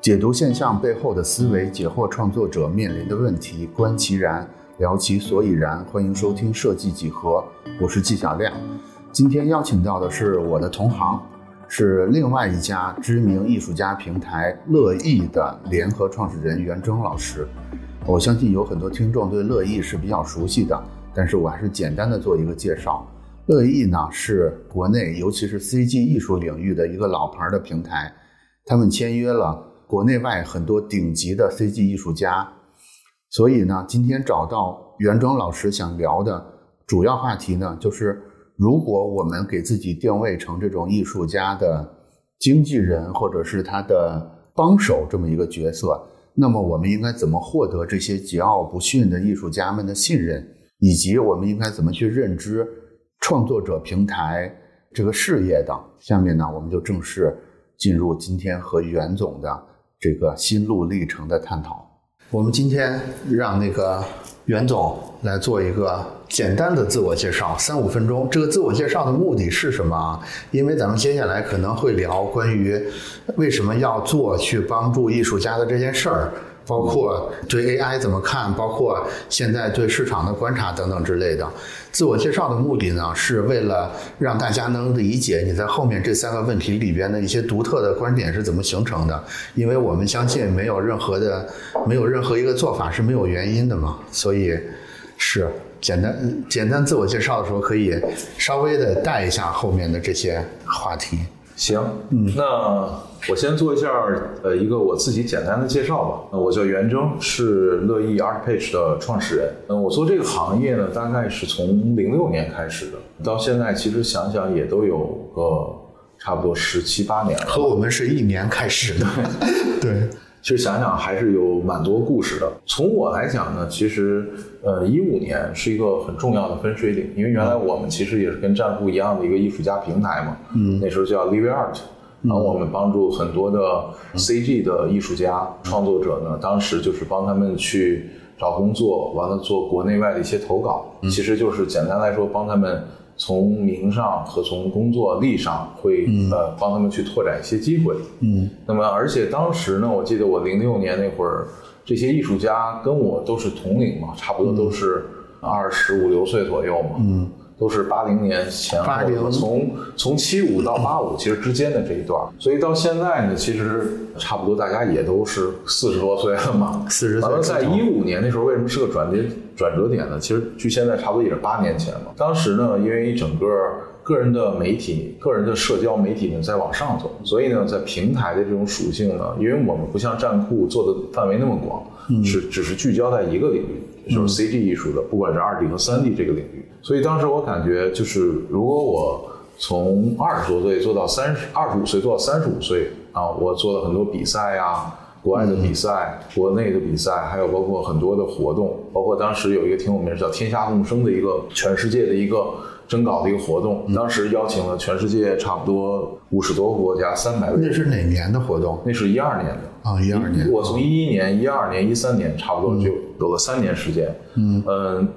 解读现象背后的思维，解惑创作者面临的问题，观其然，聊其所以然。欢迎收听设计几何，我是纪晓亮。今天邀请到的是我的同行，是另外一家知名艺术家平台乐意的联合创始人袁征老师。我相信有很多听众对乐意是比较熟悉的，但是我还是简单的做一个介绍。乐意呢是国内尤其是 CG 艺术领域的一个老牌的平台，他们签约了。国内外很多顶级的 CG 艺术家，所以呢，今天找到袁庄老师想聊的主要话题呢，就是如果我们给自己定位成这种艺术家的经纪人或者是他的帮手这么一个角色，那么我们应该怎么获得这些桀骜不驯的艺术家们的信任，以及我们应该怎么去认知创作者平台这个事业的？下面呢，我们就正式进入今天和袁总的。这个心路历程的探讨，我们今天让那个袁总来做一个简单的自我介绍，三五分钟。这个自我介绍的目的是什么？因为咱们接下来可能会聊关于为什么要做去帮助艺术家的这件事儿。包括对 AI 怎么看，包括现在对市场的观察等等之类的。自我介绍的目的呢，是为了让大家能理解你在后面这三个问题里边的一些独特的观点是怎么形成的。因为我们相信没有任何的，没有任何一个做法是没有原因的嘛。所以是简单简单自我介绍的时候，可以稍微的带一下后面的这些话题。行，嗯，那我先做一下呃一个我自己简单的介绍吧。那我叫袁征，是乐意 ArtPage 的创始人。嗯，我做这个行业呢，大概是从零六年开始的，到现在其实想想也都有个差不多十七八年了。和我们是一年开始的，对。其实想想还是有蛮多故事的。从我来讲呢，其实呃，一五年是一个很重要的分水岭，因为原来我们其实也是跟战酷一样的一个艺术家平台嘛，嗯，那时候叫 Live Art，然后我们帮助很多的 CG 的艺术家创作者呢，当时就是帮他们去找工作，完了做国内外的一些投稿，其实就是简单来说帮他们。从名上和从工作力上会呃帮他们去拓展一些机会，嗯，那么而且当时呢，我记得我零六年那会儿，这些艺术家跟我都是同龄嘛，差不多都是二十五六岁左右嘛，嗯。都是八零年前后，从从七五到八五，其实之间的这一段，所以到现在呢，其实差不多大家也都是四十多岁了嘛。四十岁。完了，在一五年那时候，为什么是个转折转折点呢？其实距现在差不多也是八年前嘛。当时呢，因为整个个人的媒体、个人的社交媒体呢在往上走，所以呢，在平台的这种属性呢，因为我们不像站酷做的范围那么广，是只是聚焦在一个领域。就是 CG 艺术的，不管是二 D 和三 D 这个领域，所以当时我感觉，就是如果我从二十多岁做到三十二十五岁，做到三十五岁啊，我做了很多比赛啊，国外的比赛，国内的比赛，还有包括很多的活动，包括当时有一个挺有名叫“天下共生”的一个全世界的一个征稿的一个活动，当时邀请了全世界差不多五十多个国家，三百位。那是哪年的活动？那是一二年的。啊，一二年，我从一一年、一二年、一三年，差不多就有了三年时间。嗯嗯。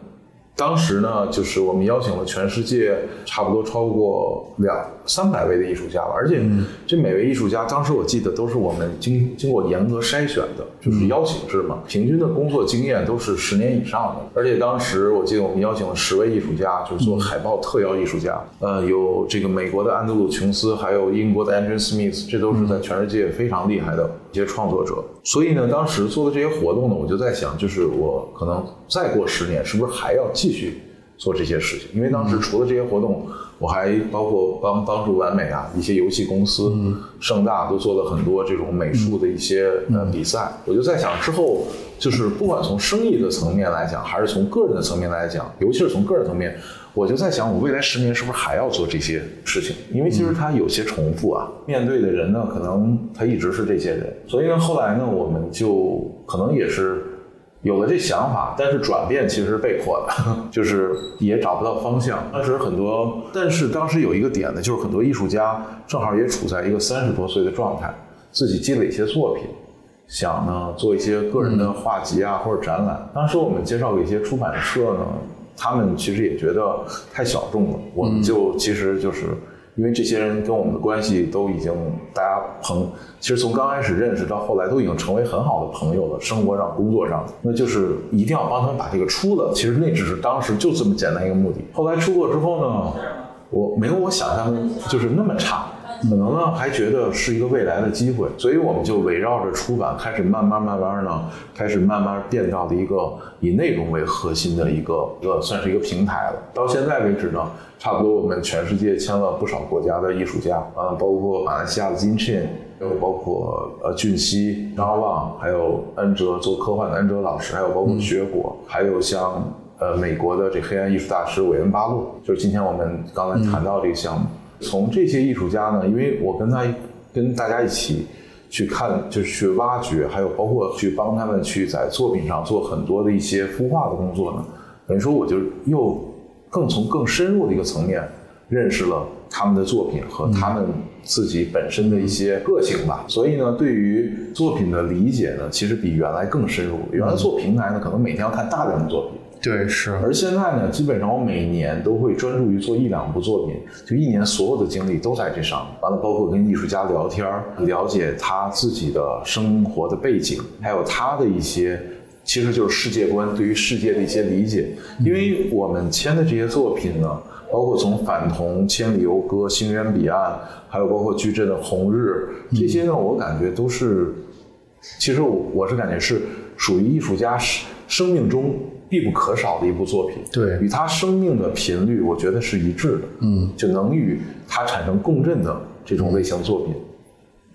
当时呢，就是我们邀请了全世界差不多超过两三百位的艺术家吧，而且这每位艺术家，当时我记得都是我们经经过严格筛选的，就是邀请制嘛，平均的工作经验都是十年以上的。而且当时我记得我们邀请了十位艺术家，就是做海报特邀艺术家，呃，有这个美国的安德鲁琼斯，还有英国的 Andrew Smith，这都是在全世界非常厉害的一些创作者。所以呢，当时做的这些活动呢，我就在想，就是我可能再过十年，是不是还要继续做这些事情？因为当时除了这些活动，我还包括帮帮助完美啊一些游戏公司、盛大都做了很多这种美术的一些呃比赛。我就在想，之后就是不管从生意的层面来讲，还是从个人的层面来讲，尤其是从个人层面。我就在想，我未来十年是不是还要做这些事情？因为其实它有些重复啊。面对的人呢，可能他一直是这些人。所以呢，后来呢，我们就可能也是有了这想法，但是转变其实是被迫的，就是也找不到方向。当时很多，但是当时有一个点呢，就是很多艺术家正好也处在一个三十多岁的状态，自己积累一些作品，想呢做一些个人的画集啊或者展览。当时我们介绍给一些出版社呢。他们其实也觉得太小众了，我们就其实就是因为这些人跟我们的关系都已经大家朋，其实从刚开始认识到后来都已经成为很好的朋友了，生活上、工作上，那就是一定要帮他们把这个出了。其实那只是当时就这么简单一个目的。后来出过之后呢，我没有我想象就是那么差。可能呢，还觉得是一个未来的机会，所以我们就围绕着出版，开始慢慢慢慢呢，开始慢慢变到了一个以内容为核心的一个一个算是一个平台了。到现在为止呢，差不多我们全世界签了不少国家的艺术家啊，包括马来西亚的金庆，还有包括呃俊熙、张望，还有恩哲做科幻的恩哲老师，还有包括雪果，还有像呃美国的这黑暗艺术大师韦恩巴洛，就是今天我们刚才谈到这个项目。从这些艺术家呢，因为我跟他跟大家一起去看，就是去挖掘，还有包括去帮他们去在作品上做很多的一些孵化的工作呢。等于说，我就又更从更深入的一个层面认识了他们的作品和他们自己本身的一些个性吧。所以呢，对于作品的理解呢，其实比原来更深入。原来做平台呢，可能每天要看大量的作品。对，是。而现在呢，基本上我每年都会专注于做一两部作品，就一年所有的精力都在这上面。完了，包括跟艺术家聊天了解他自己的生活的背景，还有他的一些，其实就是世界观，对于世界的一些理解。因为我们签的这些作品呢，包括从反同、千里游歌、星源彼岸，还有包括矩阵的红日，这些呢，我感觉都是，其实我我是感觉是属于艺术家生生命中。必不可少的一部作品，对，与他生命的频率，我觉得是一致的，嗯，就能与他产生共振的这种类型作品，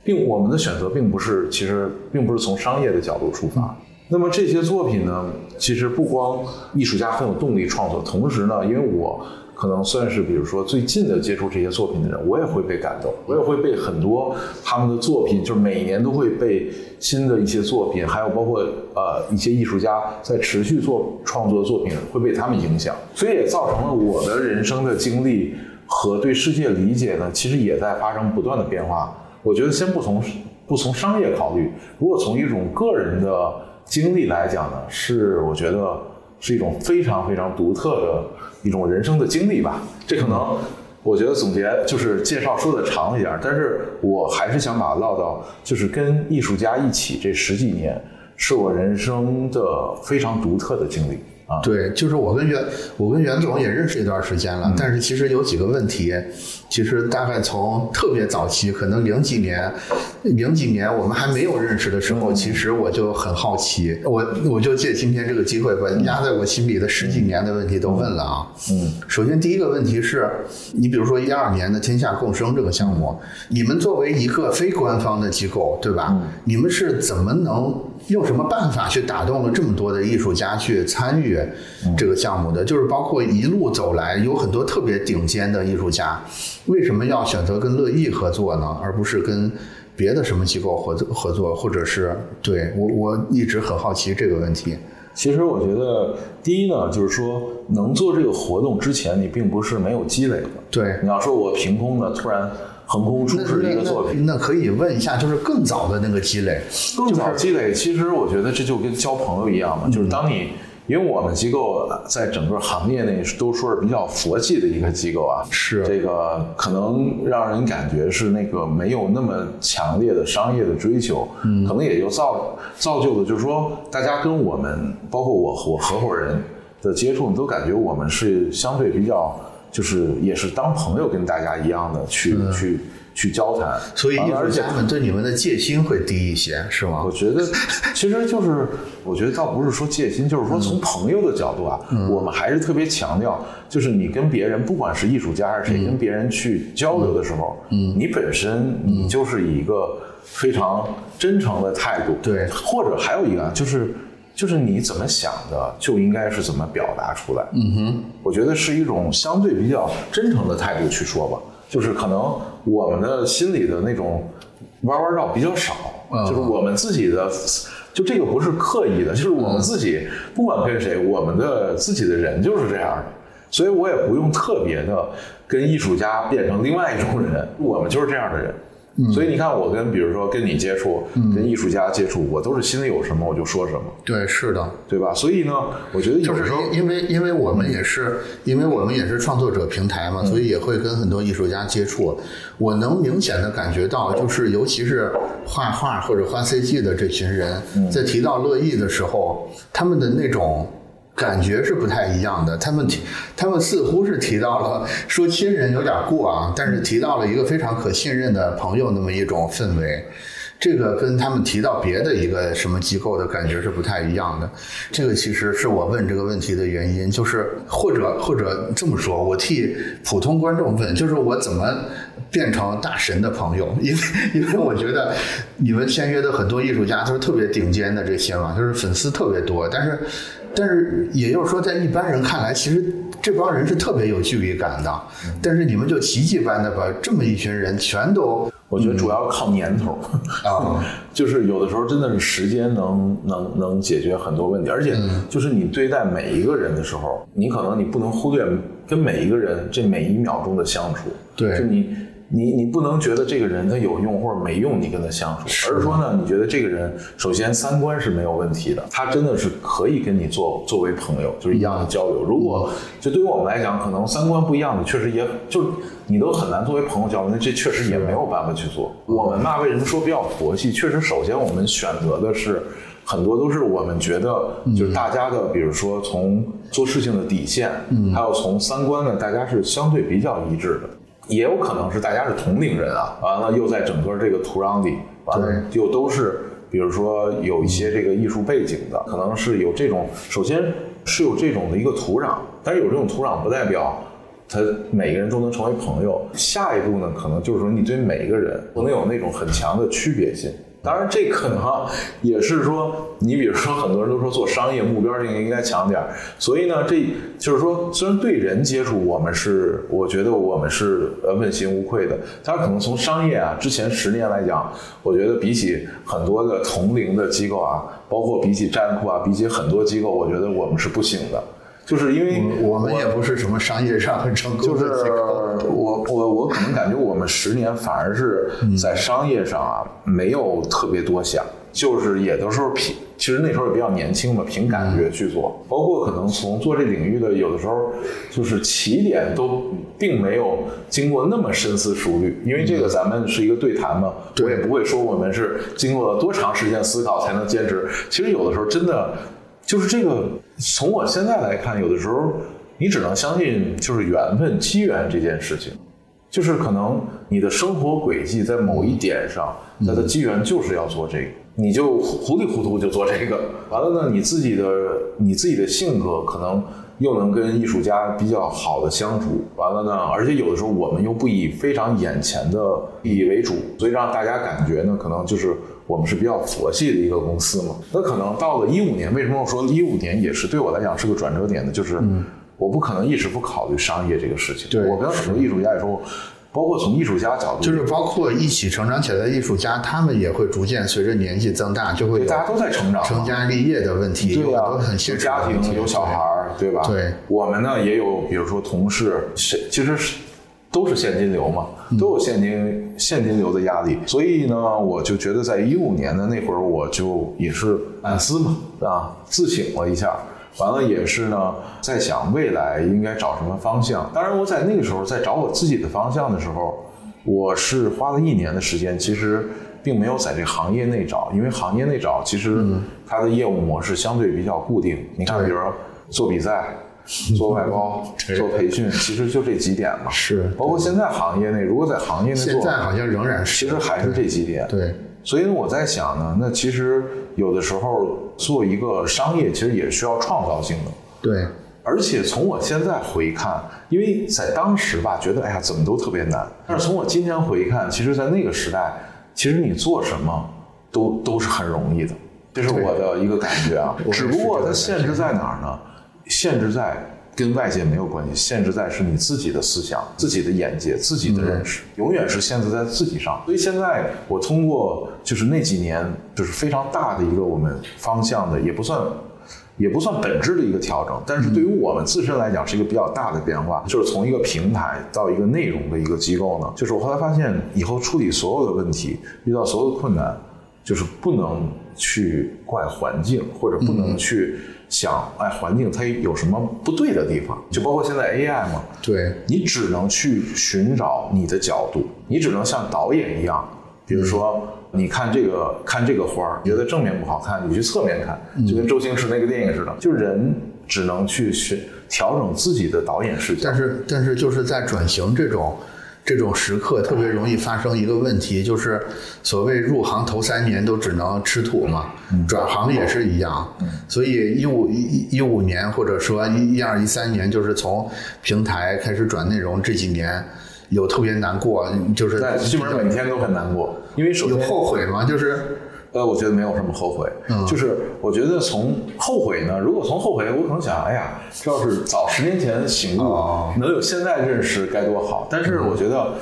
并我们的选择并不是，其实并不是从商业的角度出发。那么这些作品呢，其实不光艺术家很有动力创作，同时呢，因为我。可能算是，比如说最近的接触这些作品的人，我也会被感动，我也会被很多他们的作品，就是每年都会被新的一些作品，还有包括呃一些艺术家在持续做创作的作品，会被他们影响，所以也造成了我的人生的经历和对世界理解呢，其实也在发生不断的变化。我觉得先不从不从商业考虑，如果从一种个人的经历来讲呢，是我觉得是一种非常非常独特的。一种人生的经历吧，这可能我觉得总结就是介绍说的长一点，但是我还是想把它唠到，就是跟艺术家一起这十几年，是我人生的非常独特的经历。啊，对，就是我跟袁，我跟袁总也认识一段时间了，但是其实有几个问题，其实大概从特别早期，可能零几年，零几年我们还没有认识的时候，其实我就很好奇，我我就借今天这个机会，把压在我心里的十几年的问题都问了啊。嗯，首先第一个问题是，你比如说一二年的天下共生这个项目，你们作为一个非官方的机构，对吧？你们是怎么能？用什么办法去打动了这么多的艺术家去参与这个项目的？就是包括一路走来有很多特别顶尖的艺术家，为什么要选择跟乐意合作呢？而不是跟别的什么机构合作合作？或者是对我我一直很好奇这个问题。其实我觉得，第一呢，就是说能做这个活动之前，你并不是没有积累的。对，你要说我凭空的突然。横空出世的一个作品，那可以问一下，就是更早的那个积累，更早积累，其实我觉得这就跟交朋友一样嘛，就是当你，因为我们机构在整个行业内都说是比较佛系的一个机构啊，是。这个可能让人感觉是那个没有那么强烈的商业的追求，嗯，可能也就造造就的，就是说大家跟我们，包括我和我合伙人的接触，都感觉我们是相对比较。就是也是当朋友跟大家一样的去去去交谈，所以艺术家们对你们的戒心会低一些，是吗？我觉得其实就是我觉得倒不是说戒心，就是说从朋友的角度啊，我们还是特别强调，就是你跟别人不管是艺术家还是谁，跟别人去交流的时候，嗯，你本身你就是以一个非常真诚的态度，对，或者还有一个就是。就是你怎么想的，就应该是怎么表达出来。嗯哼，我觉得是一种相对比较真诚的态度去说吧。就是可能我们的心里的那种弯弯绕比较少，就是我们自己的，就这个不是刻意的，就是我们自己不管跟谁，我们的自己的人就是这样的，所以我也不用特别的跟艺术家变成另外一种人，我们就是这样的人。所以你看，我跟比如说跟你接触，跟艺术家接触，我都是心里有什么我就说什么。对，是的，对吧？所以呢，我觉得有时候因为因为我们也是因为我们也是创作者平台嘛，所以也会跟很多艺术家接触。我能明显的感觉到，就是尤其是画画或者画 CG 的这群人，在提到乐意的时候，他们的那种。感觉是不太一样的，他们提，他们似乎是提到了说亲人有点过啊，但是提到了一个非常可信任的朋友那么一种氛围，这个跟他们提到别的一个什么机构的感觉是不太一样的。这个其实是我问这个问题的原因，就是或者或者这么说，我替普通观众问，就是我怎么变成大神的朋友？因为因为我觉得你们签约的很多艺术家都是特别顶尖的这些嘛，就是粉丝特别多，但是。但是，也就是说，在一般人看来，其实这帮人是特别有距离感的。但是你们就奇迹般的把这么一群人全都，我觉得主要靠年头。啊，就是有的时候真的是时间能能能解决很多问题，而且就是你对待每一个人的时候，你可能你不能忽略跟每一个人这每一秒钟的相处，对，就你。你你不能觉得这个人他有用或者没用，你跟他相处，而是说呢，你觉得这个人首先三观是没有问题的，他真的是可以跟你做作为朋友，就是一样的交流。如果就对于我们来讲，可能三观不一样的，确实也就你都很难作为朋友交流，那这确实也没有办法去做。我们嘛，为什么说比较佛系？确实，首先我们选择的是很多都是我们觉得就是大家的，比如说从做事情的底线，还有从三观呢，大家是相对比较一致的。也有可能是大家是同龄人啊，完了又在整个这个土壤里，完了又都是，比如说有一些这个艺术背景的，可能是有这种，首先是有这种的一个土壤，但是有这种土壤不代表他每个人都能成为朋友。下一步呢，可能就是说你对每一个人不能有那种很强的区别性。当然，这可能也是说，你比如说，很多人都说做商业目标性应该强点儿，所以呢，这就是说，虽然对人接触，我们是，我觉得我们是呃问心无愧的。但是可能从商业啊，之前十年来讲，我觉得比起很多的同龄的机构啊，包括比起战库啊，比起很多机构，我觉得我们是不行的。就是因为我们也不是什么商业上很成功就是，我我我可能感觉我们十年反而是在商业上啊没有特别多想，就是也都是凭，其实那时候也比较年轻嘛，凭感觉去做。包括可能从做这领域的有的时候，就是起点都并没有经过那么深思熟虑，因为这个咱们是一个对谈嘛，我也不会说我们是经过了多长时间思考才能坚持。其实有的时候真的。就是这个，从我现在来看，有的时候你只能相信就是缘分、机缘这件事情，就是可能你的生活轨迹在某一点上，它的机缘就是要做这个，你就糊里糊涂就做这个。完了呢，你自己的你自己的性格可能又能跟艺术家比较好的相处。完了呢，而且有的时候我们又不以非常眼前的利益为主，所以让大家感觉呢，可能就是。我们是比较佛系的一个公司嘛，那可能到了一五年，为什么我说一五年也是对我来讲是个转折点呢？就是我不可能一直不考虑商业这个事情。对我跟很多艺术家也说，包括从艺术家角度，就是包括一起成长起来的艺术家，他们也会逐渐随着年纪增大，就会大家都在成长，成家立业的问题，对啊，很现实家庭有小孩儿，对吧？对，我们呢也有，比如说同事，其实是。都是现金流嘛，都有现金现金流的压力，所以呢，我就觉得在一五年的那会儿，我就也是反思嘛，啊，自省了一下，完了也是呢，在想未来应该找什么方向。当然，我在那个时候在找我自己的方向的时候，我是花了一年的时间，其实并没有在这行业内找，因为行业内找其实它的业务模式相对比较固定。你看，比如说做比赛。做外包、做培训，其实就这几点嘛。是，包括现在行业内，如果在行业内做，现在好像仍然是，其实还是这几点。对，所以我在想呢，那其实有的时候做一个商业，其实也需要创造性的。对，而且从我现在回看，因为在当时吧，觉得哎呀怎么都特别难，但是从我今天回看，其实，在那个时代，其实你做什么都都是很容易的，这是我的一个感觉啊。只不过它限制在哪儿呢？限制在跟外界没有关系，限制在是你自己的思想、自己的眼界、自己的认识，永远是限制在自己上。所以现在我通过就是那几年就是非常大的一个我们方向的，也不算，也不算本质的一个调整，但是对于我们自身来讲是一个比较大的变化，就是从一个平台到一个内容的一个机构呢，就是我后来发现以后处理所有的问题，遇到所有的困难，就是不能去怪环境，或者不能去想，哎，环境它有什么不对的地方，就包括现在 AI 嘛，对，你只能去寻找你的角度，你只能像导演一样，比如说。你看这个看这个花儿，觉得正面不好看，你去侧面看，就跟周星驰那个电影似的，就人只能去寻调整自己的导演视角。但是但是就是在转型这种这种时刻，特别容易发生一个问题，就是所谓入行头三年都只能吃土嘛，转行也是一样。所以一五一一五年或者说一一二一三年，就是从平台开始转内容这几年。有特别难过，就是基本上每天都很难过，因为首先有后悔吗？就是，呃，我觉得没有什么后悔，就是我觉得从后悔呢，如果从后悔，我可能想，哎呀，这要是早十年前醒悟，能有现在认识该多好。但是我觉得，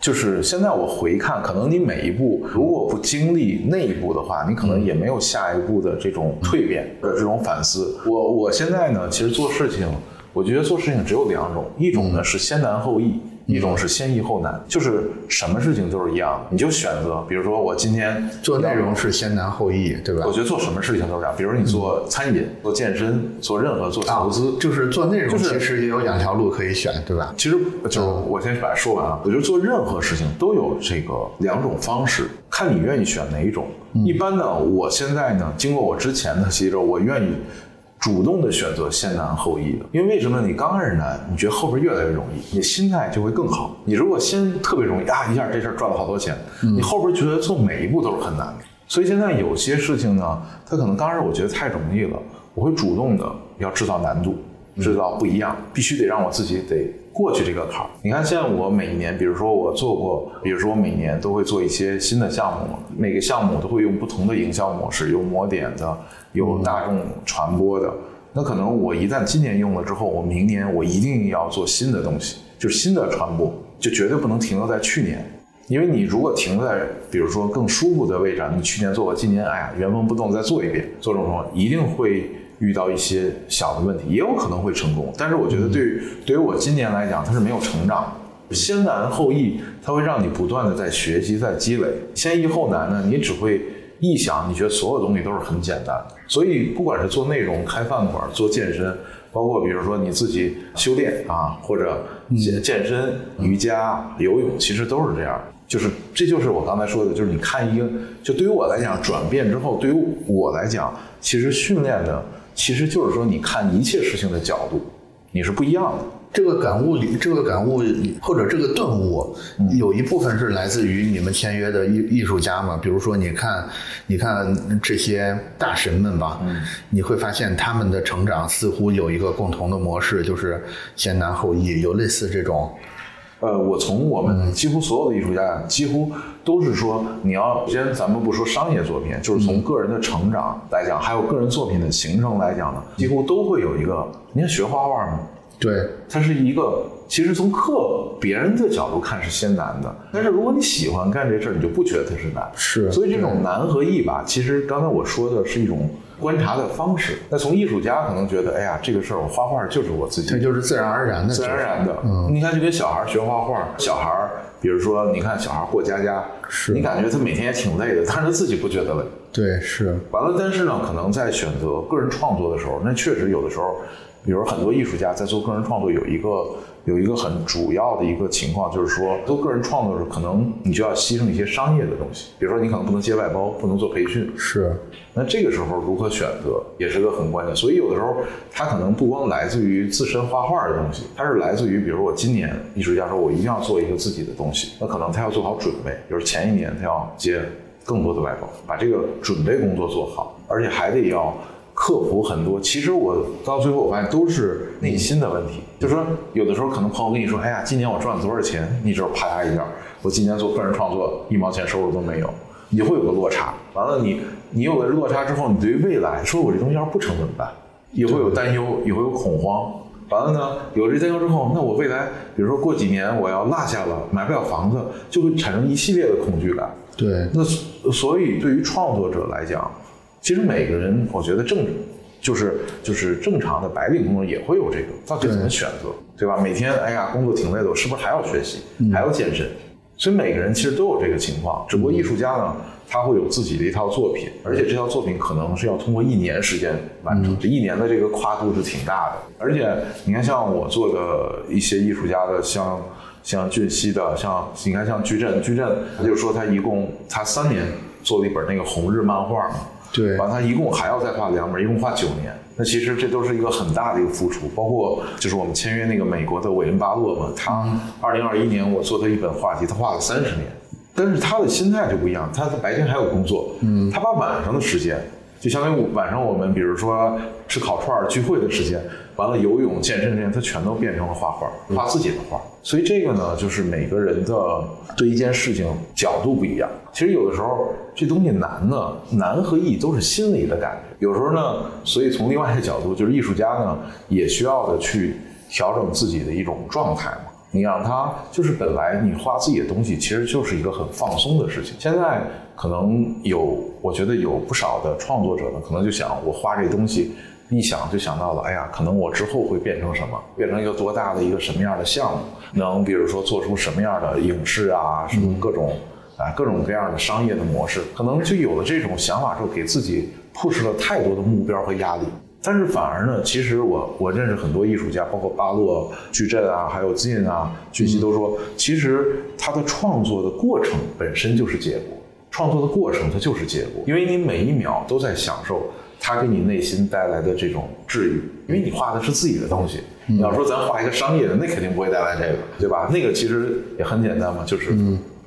就是现在我回看，可能你每一步如果不经历那一步的话，你可能也没有下一步的这种蜕变的这种反思。我我现在呢，其实做事情，我觉得做事情只有两种，一种呢是先难后易。一种是先易后难，就是什么事情都是一样的，你就选择，比如说我今天做内容是先难后易，对吧？我觉得做什么事情都是这样，比如你做餐饮、做健身、做任何做投资，就是做内容，其实也有两条路可以选，对吧？其实就我先把它说完啊，我觉得做任何事情都有这个两种方式，看你愿意选哪一种。一般呢，我现在呢，经过我之前的吸收，我愿意。主动的选择先难后易的，因为为什么？你刚开始难，你觉得后边越来越容易，你心态就会更好。你如果先特别容易啊，一下这事儿赚了好多钱，你后边觉得做每一步都是很难的。所以现在有些事情呢，它可能刚开始我觉得太容易了，我会主动的要制造难度，制造不一样，必须得让我自己得过去这个坎儿。你看，现在我每年，比如说我做过，比如说我每年都会做一些新的项目，每个项目都会用不同的营销模式，有抹点的。有大众传播的，那可能我一旦今年用了之后，我明年我一定要做新的东西，就是新的传播，就绝对不能停留在去年，因为你如果停在比如说更舒服的位置，你去年做过，今年哎呀原封不动再做一遍，做这种一定会遇到一些小的问题，也有可能会成功，但是我觉得对于对于我今年来讲，它是没有成长，先难后易，它会让你不断的在学习在积累，先易后难呢，你只会。臆想，你觉得所有东西都是很简单的，所以不管是做内容、开饭馆、做健身，包括比如说你自己修炼啊，或者健健身、瑜伽、游泳，其实都是这样。就是这就是我刚才说的，就是你看一个，就对于我来讲，转变之后，对于我来讲，其实训练的其实就是说，你看一切事情的角度，你是不一样的。这个感悟里，这个感悟或者这个顿悟，有一部分是来自于你们签约的艺艺术家嘛？比如说，你看，你看这些大神们吧，你会发现他们的成长似乎有一个共同的模式，就是先难后易，有类似这种。呃，我从我们几乎所有的艺术家，几乎都是说，你要先咱们不说商业作品，就是从个人的成长来讲，还有个人作品的形成来讲呢，几乎都会有一个。你看学画画吗？对，它是一个，其实从客别人的角度看是先难的，但是如果你喜欢干这事儿，你就不觉得它是难。是，所以这种难和易吧，其实刚才我说的是一种观察的方式。那从艺术家可能觉得，哎呀，这个事儿我画画就是我自己，这就是自然而然的，自然而然的。嗯，你看，就跟小孩学画画，小孩，比如说，你看小孩过家家，是你感觉他每天也挺累的，但是他自己不觉得累。对，是。完了，但是呢，可能在选择个人创作的时候，那确实有的时候。比如很多艺术家在做个人创作，有一个有一个很主要的一个情况，就是说做个人创作的时候，可能你就要牺牲一些商业的东西。比如说你可能不能接外包，不能做培训。是。那这个时候如何选择，也是个很关键。所以有的时候他可能不光来自于自身画画的东西，它是来自于，比如说我今年艺术家说我一定要做一个自己的东西，那可能他要做好准备，比如前一年他要接更多的外包，把这个准备工作做好，而且还得要。克服很多，其实我到最后我发现都是内心的问题。就是说，有的时候可能朋友跟你说：“哎呀，今年我赚了多少钱？”你知道，啪嗒一下，我今年做个人创作一毛钱收入都没有，你会有个落差。完了，你你有了落差之后，你对于未来，说我这东西要是不成怎么办？也会有担忧，也会有恐慌。完了呢，有了这担忧之后，那我未来，比如说过几年我要落下了，买不了房子，就会产生一系列的恐惧感。对，那所以对于创作者来讲。其实每个人，我觉得正就是就是正常的白领工作也会有这个，到底怎么选择，对吧？每天哎呀，工作挺累的，我是不是还要学习，还要健身？所以每个人其实都有这个情况，只不过艺术家呢，他会有自己的一套作品，而且这套作品可能是要通过一年时间完成，这一年的这个跨度是挺大的。而且你看，像我做的一些艺术家的，像像俊熙的，像你看像矩阵，矩阵，他就说他一共他三年做了一本那个红日漫画嘛。对，完他一共还要再画两本，一共画九年。那其实这都是一个很大的一个付出，包括就是我们签约那个美国的韦恩巴洛嘛，他二零二一年我做他一本画集，他画了三十年，但是他的心态就不一样，他白天还有工作，嗯，他把晚上的时间，就相当于晚上我们比如说吃烤串聚会的时间。完了，游泳、健身这些，他全都变成了画画，画自己的画。所以这个呢，就是每个人的对一件事情角度不一样。其实有的时候这东西难呢，难和易都是心理的感觉。有时候呢，所以从另外一个角度，就是艺术家呢也需要的去调整自己的一种状态嘛。你让他就是本来你画自己的东西，其实就是一个很放松的事情。现在可能有，我觉得有不少的创作者呢，可能就想我画这东西。一想就想到了，哎呀，可能我之后会变成什么？变成一个多大的一个什么样的项目？能比如说做出什么样的影视啊，什么各种啊各种各样的商业的模式？可能就有了这种想法之后，给自己 push 了太多的目标和压力。但是反而呢，其实我我认识很多艺术家，包括巴洛、矩阵啊，还有晋啊、俊熙都说，其实他的创作的过程本身就是结果，创作的过程它就是结果，因为你每一秒都在享受。它给你内心带来的这种治愈，因为你画的是自己的东西。你要说咱画一个商业的，那肯定不会带来这个，对吧？那个其实也很简单嘛，就是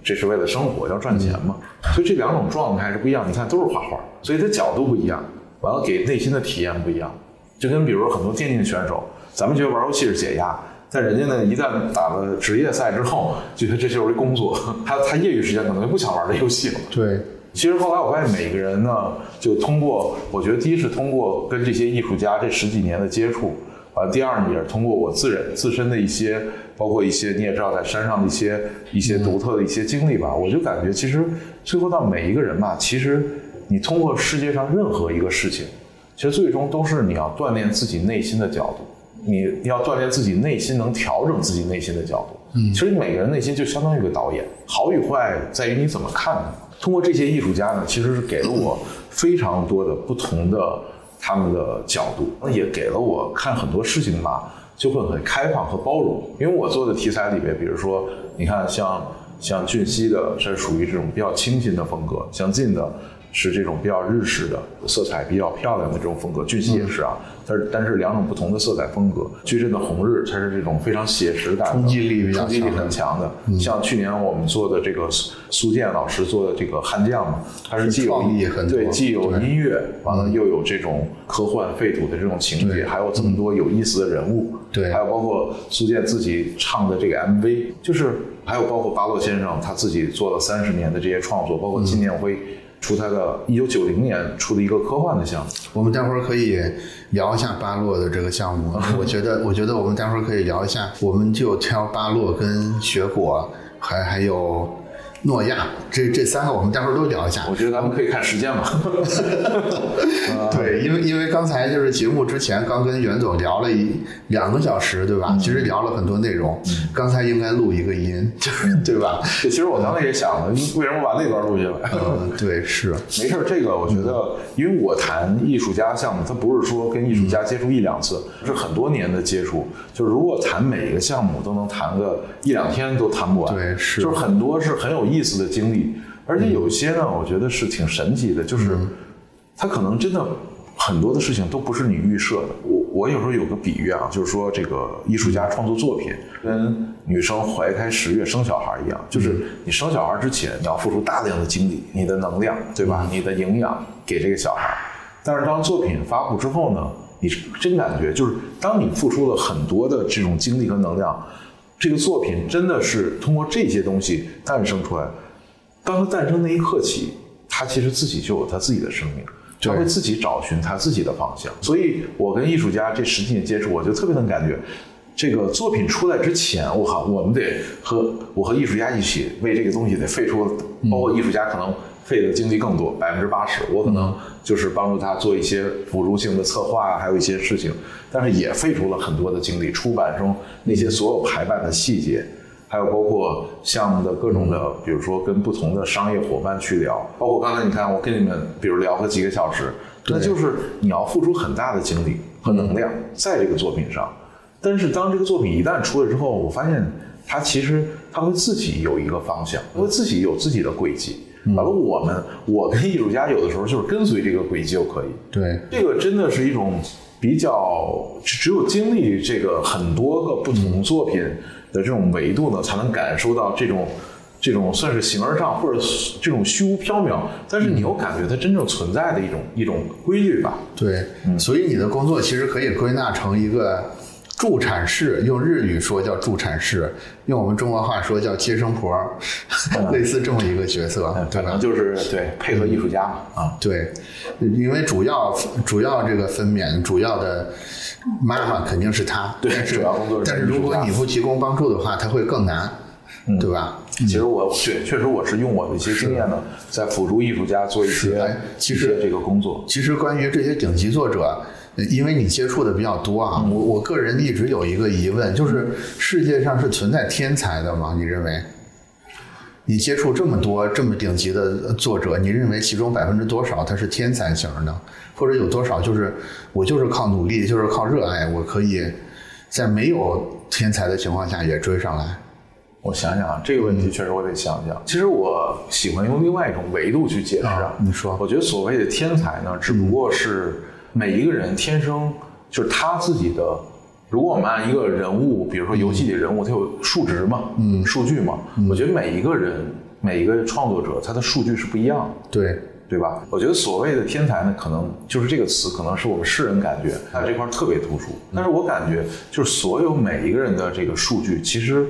这是为了生活，要赚钱嘛。所以这两种状态是不一样。你看，都是画画，所以它角度不一样，完了给内心的体验不一样。就跟比如说很多电竞选手，咱们觉得玩游戏是解压，但人家呢，一旦打了职业赛之后，觉得这就是一工作，他他业余时间可能就不想玩这游戏了。对。其实后来我发现，每个人呢，就通过，我觉得第一是通过跟这些艺术家这十几年的接触，啊，第二呢也是通过我自人自身的一些，包括一些你也知道，在山上的一些一些独特的一些经历吧，我就感觉其实最后到每一个人吧，其实你通过世界上任何一个事情，其实最终都是你要锻炼自己内心的角度，你要锻炼自己内心能调整自己内心的角度。嗯，其实每个人内心就相当于一个导演，好与坏在于你怎么看它。通过这些艺术家呢，其实是给了我非常多的不同的他们的角度，那也给了我看很多事情吧，就会很开放和包容。因为我做的题材里面，比如说，你看像像俊熙的，是属于这种比较清新的风格；像晋的。是这种比较日式的色彩比较漂亮的这种风格，俊熙也是啊，但是但是两种不同的色彩风格。矩阵的红日，它是这种非常写实感，冲击力比较冲击力很强的。像去年我们做的这个苏苏建老师做的这个悍将嘛，它是既有对既有音乐，完了又有这种科幻废土的这种情节，还有这么多有意思的人物，对，还有包括苏建自己唱的这个 MV，就是还有包括巴洛先生他自己做了三十年的这些创作，包括纪念辉。出他的一九九零年出的一个科幻的项目，我们待会儿可以聊一下巴洛的这个项目。我觉得，我觉得我们待会儿可以聊一下，我们就挑巴洛跟雪果，还还有。诺亚，这这三个我们待会儿都聊一下。我觉得咱们可以看时间嘛。对，因为因为刚才就是节目之前刚跟袁总聊了一两个小时，对吧？其实聊了很多内容。刚才应该录一个音，对吧？其实我刚才也想了，为什么把那段录下来？嗯，对，是。没事，这个我觉得，因为我谈艺术家项目，他不是说跟艺术家接触一两次，是很多年的接触。就是如果谈每一个项目，都能谈个一两天都谈不完。对，是。就是很多是很有。意思的经历，而且有些呢，我觉得是挺神奇的，就是他可能真的很多的事情都不是你预设的。我我有时候有个比喻啊，就是说这个艺术家创作作品跟女生怀胎十月生小孩一样，就是你生小孩之前你要付出大量的精力、你的能量，对吧？你的营养给这个小孩，但是当作品发布之后呢，你真感觉就是当你付出了很多的这种精力和能量。这个作品真的是通过这些东西诞生出来。当它诞生那一刻起，它其实自己就有它自己的生命，它会自己找寻它自己的方向。所以，我跟艺术家这十几年接触，我就特别能感觉，这个作品出来之前，我靠，我们得和我和艺术家一起为这个东西得费出，包括艺术家可能费的精力更多，百分之八十，我可能就是帮助他做一些辅助性的策划啊，还有一些事情，但是也费出了很多的精力，出版中那些所有排版的细节。还有包括项目的各种的，比如说跟不同的商业伙伴去聊，包括刚才你看我跟你们，比如聊个几个小时，那就是你要付出很大的精力和能量在这个作品上。但是当这个作品一旦出来之后，我发现它其实它会自己有一个方向，会自己有自己的轨迹。完了，我们我跟艺术家有的时候就是跟随这个轨迹就可以。对，这个真的是一种比较只有经历这个很多个不同作品。的这种维度呢，才能感受到这种这种算是形而上或者这种虚无缥缈，但是你又感觉它真正存在的一种一种规律吧？对，所以你的工作其实可以归纳成一个助产士，用日语说叫助产士，用我们中国话说叫接生婆，类似这么一个角色，可能就是对配合艺术家嘛啊，对，因为主要主要这个分娩主要的。妈妈肯定是他，对，主要工作。但是如果你不提供帮助的话，他会更难，对吧？其实我确确实我是用我的一些经验呢，在辅助艺术家做一些其实这个工作。其实关于这些顶级作者，因为你接触的比较多啊，我我个人一直有一个疑问，就是世界上是存在天才的吗？你认为？你接触这么多这么顶级的作者，你认为其中百分之多少他是天才型的，或者有多少就是我就是靠努力，就是靠热爱，我可以在没有天才的情况下也追上来？我想想啊，这个问题确实我得想想。其实我喜欢用另外一种维度去解释啊。你说，我觉得所谓的天才呢，只不过是每一个人天生就是他自己的。如果我们按一个人物，比如说游戏里人物，他有数值嘛，嗯，数据嘛，我觉得每一个人，每一个创作者，他的数据是不一样的，对对吧？我觉得所谓的天才呢，可能就是这个词，可能是我们世人感觉他这块特别突出，但是我感觉就是所有每一个人的这个数据，其实，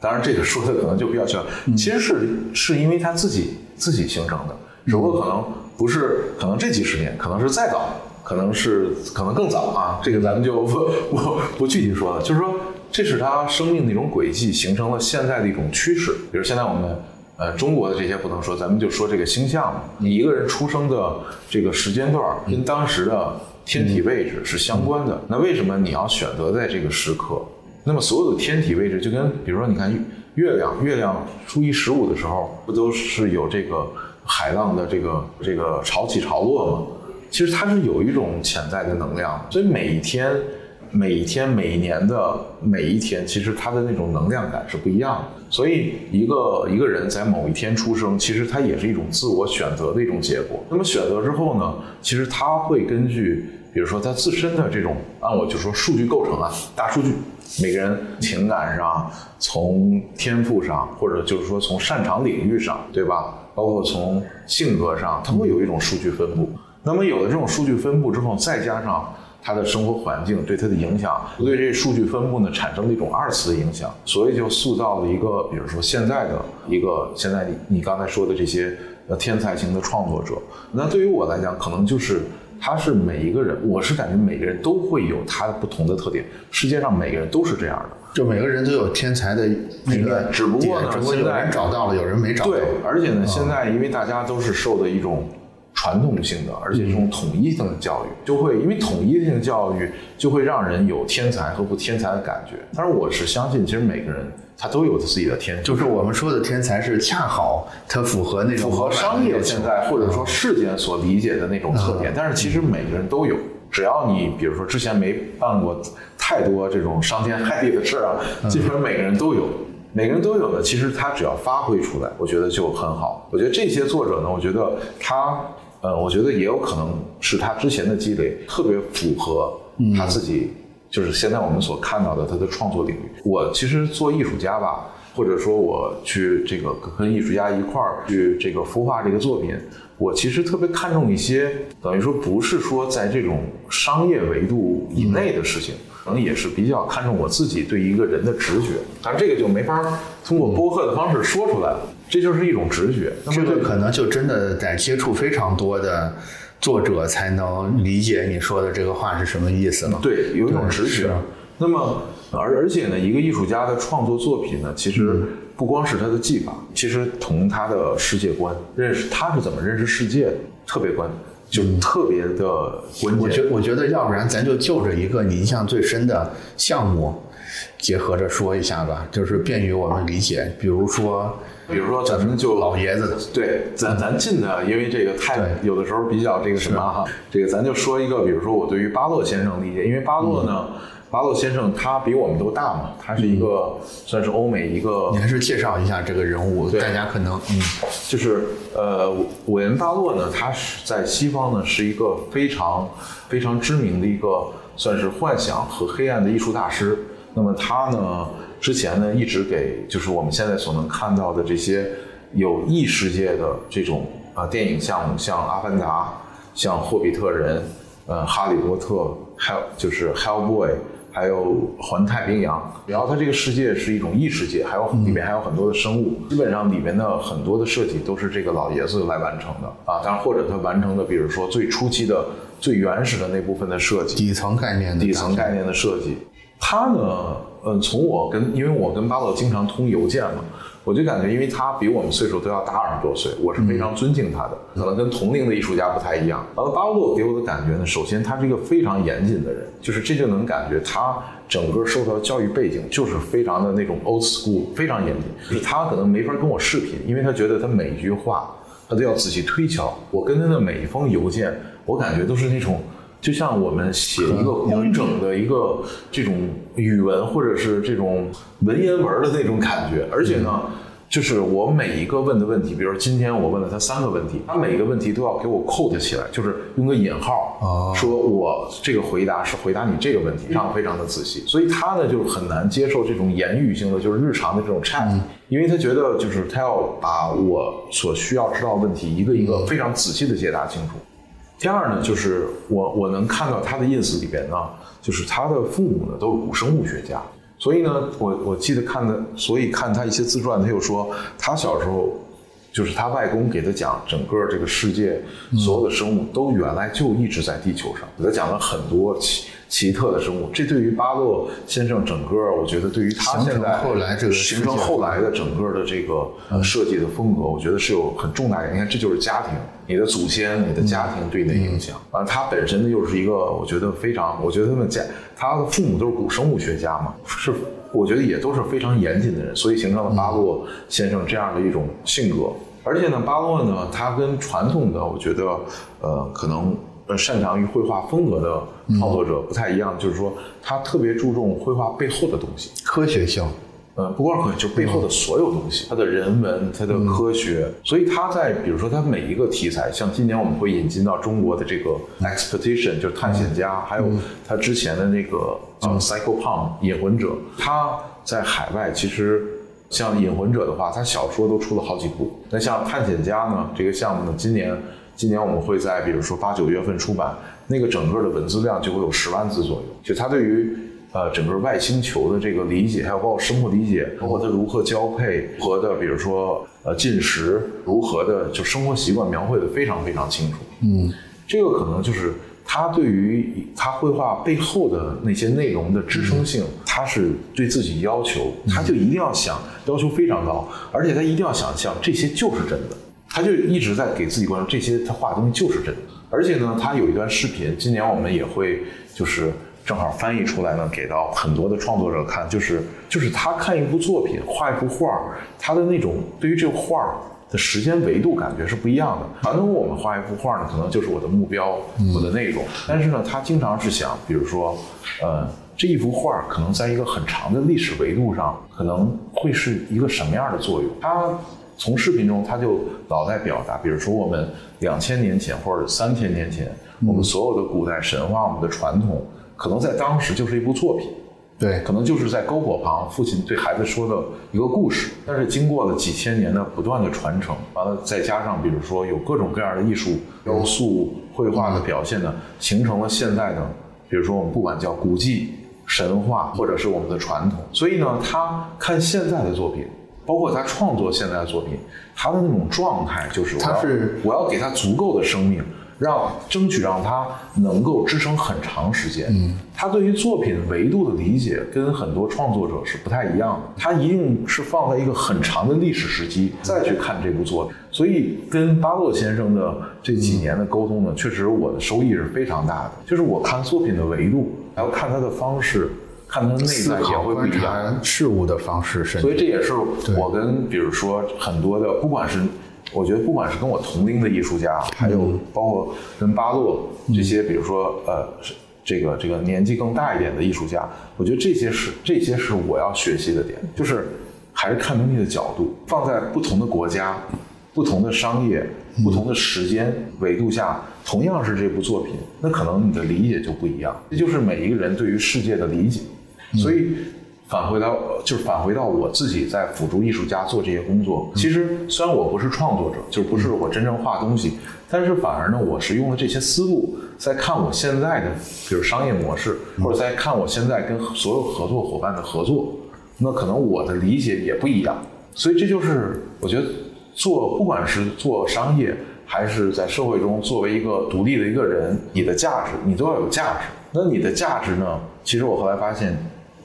当然这个说的可能就比较像，其实是是因为他自己自己形成的，只不过可能不是，可能这几十年，可能是再早。可能是可能更早啊，这个咱们就 不不不具体说了。就是说，这是他生命的一种轨迹，形成了现在的一种趋势。比如现在我们呃中国的这些不能说，咱们就说这个星象嘛。你一个人出生的这个时间段跟当时的天体位置是相关的。那为什么你要选择在这个时刻？那么所有的天体位置就跟比如说你看月亮，月亮初一十五的时候不都是有这个海浪的这个这个潮起潮落吗？其实它是有一种潜在的能量，所以每一天、每一天、每一年的每一天，其实它的那种能量感是不一样的。所以一个一个人在某一天出生，其实它也是一种自我选择的一种结果。那么选择之后呢，其实他会根据，比如说他自身的这种，按我就说数据构成啊，大数据，每个人情感上、从天赋上，或者就是说从擅长领域上，对吧？包括从性格上，他会有一种数据分布。那么有了这种数据分布之后，再加上他的生活环境对他的影响，对这数据分布呢产生了一种二次的影响，所以就塑造了一个，比如说现在的一个现在你你刚才说的这些呃天才型的创作者。那对于我来讲，可能就是他是每一个人，我是感觉每个人都会有他的不同的特点，世界上每个人都是这样的，就每个人都有天才的那个，只不过呢，有人找到了，有人没找到。对，而且呢，现在因为大家都是受的一种。传统性的，而且这种统一性的教育，就会因为统一性教育就会让人有天才和不天才的感觉。但是我是相信，其实每个人他都有他自己的天，就是我们说的天才是恰好他符合那种符合商业现在或者说世间所理解的那种特点。但是其实每个人都有，只要你比如说之前没办过太多这种伤天害理的事儿啊，基本上每个人都有，每个人都有的。其实他只要发挥出来，我觉得就很好。我觉得这些作者呢，我觉得他。呃，我觉得也有可能是他之前的积累特别符合他自己，就是现在我们所看到的他的创作领域。我其实做艺术家吧，或者说我去这个跟艺术家一块儿去这个孵化这个作品，我其实特别看重一些，等于说不是说在这种商业维度以内的事情，可能也是比较看重我自己对一个人的直觉。但这个就没法通过播客的方式说出来了。这就是一种直觉，这个可能就真的得接触非常多的作者才能理解你说的这个话是什么意思了。对，有一种直觉。那么，而而且呢，一个艺术家的创作作品呢，其实不光是他的技法，其实同他的世界观、认识他是怎么认识世界的，特别关，就特别的关键。我觉我觉得，要不然咱就就着一个你印象最深的项目，结合着说一下吧，就是便于我们理解。比如说，比如说咱们就老爷子的，对，咱咱近的，因为这个太有的时候比较这个什么哈，这个咱就说一个，比如说我对于巴洛先生理解，因为巴洛呢。巴洛先生他比我们都大嘛，他是一个算是欧美一个。你还是介绍一下这个人物，大家可能嗯，就是呃，韦恩巴洛呢，他是在西方呢是一个非常非常知名的一个算是幻想和黑暗的艺术大师。那么他呢之前呢一直给就是我们现在所能看到的这些有异世界的这种啊电影项目，像《阿凡达》、像《霍比特人》、呃《哈利波特》，还有就是《Hellboy》。还有环太平洋，然后它这个世界是一种异世界，还有里面还有很多的生物，基本上里面的很多的设计都是这个老爷子来完成的啊，当然或者他完成的，比如说最初期的、最原始的那部分的设计，底层概念的底层概念的设计，他呢，嗯，从我跟因为我跟巴洛经常通邮件嘛。我就感觉，因为他比我们岁数都要大二十多岁，我是非常尊敬他的。可能跟同龄的艺术家不太一样。然后，巴洛给我的感觉呢，首先他是一个非常严谨的人，就是这就能感觉他整个受到的教育背景就是非常的那种 old school，非常严谨。就是他可能没法跟我视频，因为他觉得他每一句话他都要仔细推敲。我跟他的每一封邮件，我感觉都是那种。就像我们写一个工整的一个这种语文，或者是这种文言文的那种感觉，而且呢，就是我每一个问的问题，比如今天我问了他三个问题，他每一个问题都要给我扣 e 起来，就是用个引号，说我这个回答是回答你这个问题，这样非常的仔细。所以他呢，就很难接受这种言语性的，就是日常的这种 chat，因为他觉得就是他要把我所需要知道的问题一个一个非常仔细的解答清楚。第二呢，就是我我能看到他的 ins 里边呢，就是他的父母呢都是古生物学家，所以呢，我我记得看的，所以看他一些自传，他又说他小时候。就是他外公给他讲，整个这个世界所有的生物都原来就一直在地球上，给他讲了很多奇特的生物。这对于巴洛先生整个，我觉得对于他现在后来这个形成后来的整个的这个设计的风格，我觉得是有很重大的。你看，这就是家庭，你的祖先、你的家庭对你的影响。完了，他本身呢又是一个，我觉得非常，我觉得他们家他的父母都是古生物学家嘛，是。我觉得也都是非常严谨的人，所以形成了巴洛先生这样的一种性格。而且呢，巴洛呢，他跟传统的我觉得，呃，可能擅长于绘画风格的创作者不太一样，就是说他特别注重绘画背后的东西，科学性。呃，不光是就背后的所有东西，它的人文，它的科学，所以他在比如说他每一个题材，像今年我们会引进到中国的这个 expedition，就是探险家，还有他之前的那个叫 Psycho Pump 引魂者，他在海外其实像引魂者的话，他小说都出了好几部。那像探险家呢，这个项目呢，今年今年我们会在比如说八九月份出版，那个整个的文字量就会有十万字左右，就他对于。呃，整个外星球的这个理解，还有包括生物理解，包括它如何交配，如何的，比如说呃进食，如何的就生活习惯描绘的非常非常清楚。嗯，这个可能就是他对于他绘画背后的那些内容的支撑性，他是对自己要求，他就一定要想要求非常高，而且他一定要想象这些就是真的，他就一直在给自己关注这些他画的东西就是真的，而且呢，他有一段视频，今年我们也会就是。正好翻译出来呢，给到很多的创作者看，就是就是他看一部作品，画一幅画他的那种对于这个画的时间维度感觉是不一样的。传统我们画一幅画呢，可能就是我的目标，我的内容。但是呢，他经常是想，比如说，呃，这一幅画可能在一个很长的历史维度上，可能会是一个什么样的作用？他从视频中他就老在表达，比如说我们两千年前或者三千年前，我们所有的古代神话，我们的传统。可能在当时就是一部作品，对，可能就是在篝火旁，父亲对孩子说的一个故事。但是经过了几千年的不断的传承，完了再加上比如说有各种各样的艺术雕塑、绘画的表现呢，形成了现在的，比如说我们不管叫古迹、神话，或者是我们的传统。所以呢，他看现在的作品，包括他创作现在的作品，他的那种状态就是，他是我要给他足够的生命。让争取让他能够支撑很长时间。嗯，他对于作品维度的理解跟很多创作者是不太一样的，他一定是放在一个很长的历史时期再去看这部作品。所以跟巴洛先生的这几年的沟通呢，确实我的收益是非常大的。就是我看作品的维度，还要看他的方式，看他的内在也会不一样。事物的方式，所以这也是我跟比如说很多的，不管是。我觉得不管是跟我同龄的艺术家，还有包括跟巴洛这些，比如说呃，这个这个年纪更大一点的艺术家，我觉得这些是这些是我要学习的点，就是还是看东西的角度，放在不同的国家、不同的商业、不同的时间维度下，同样是这部作品，那可能你的理解就不一样。这就是每一个人对于世界的理解，所以。返回到就是返回到我自己在辅助艺术家做这些工作。其实虽然我不是创作者，就不是我真正画东西，但是反而呢，我是用了这些思路在看我现在的，比如商业模式，或者在看我现在跟所有合作伙伴的合作。那可能我的理解也不一样。所以这就是我觉得做不管是做商业，还是在社会中作为一个独立的一个人，你的价值你都要有价值。那你的价值呢？其实我后来发现。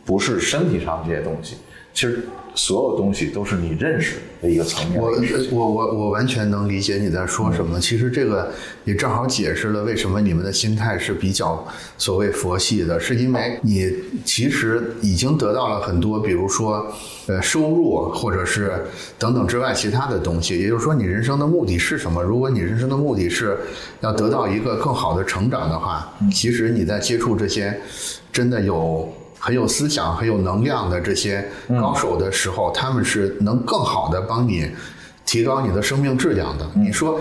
不是身体上这些东西，其实所有东西都是你认识的一个层面。我我我我完全能理解你在说什么。其实这个也正好解释了为什么你们的心态是比较所谓佛系的，是因为你其实已经得到了很多，比如说呃收入或者是等等之外其他的东西。也就是说，你人生的目的是什么？如果你人生的目的是要得到一个更好的成长的话，其实你在接触这些真的有。很有思想、很有能量的这些高手的时候，他们是能更好的帮你提高你的生命质量的。你说，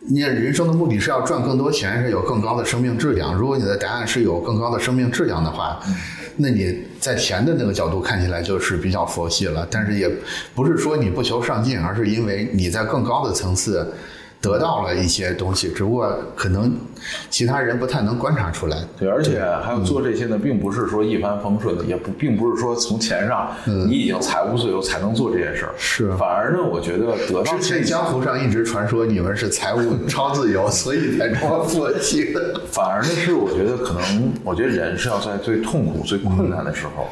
你人生的目的是要赚更多钱，是有更高的生命质量。如果你的答案是有更高的生命质量的话，那你在钱的那个角度看起来就是比较佛系了。但是也不是说你不求上进，而是因为你在更高的层次。得到了一些东西，只不过可能其他人不太能观察出来。对，而且还有做这些呢，并不是说一帆风顺的，也不并不是说从钱上你已经财务自由才能做这些事儿。是，反而呢，我觉得得到之前江湖上一直传说你们是财务 超自由，所以才这么佛系的。反而呢，是我觉得可能，我觉得人是要在最痛苦、最困难的时候，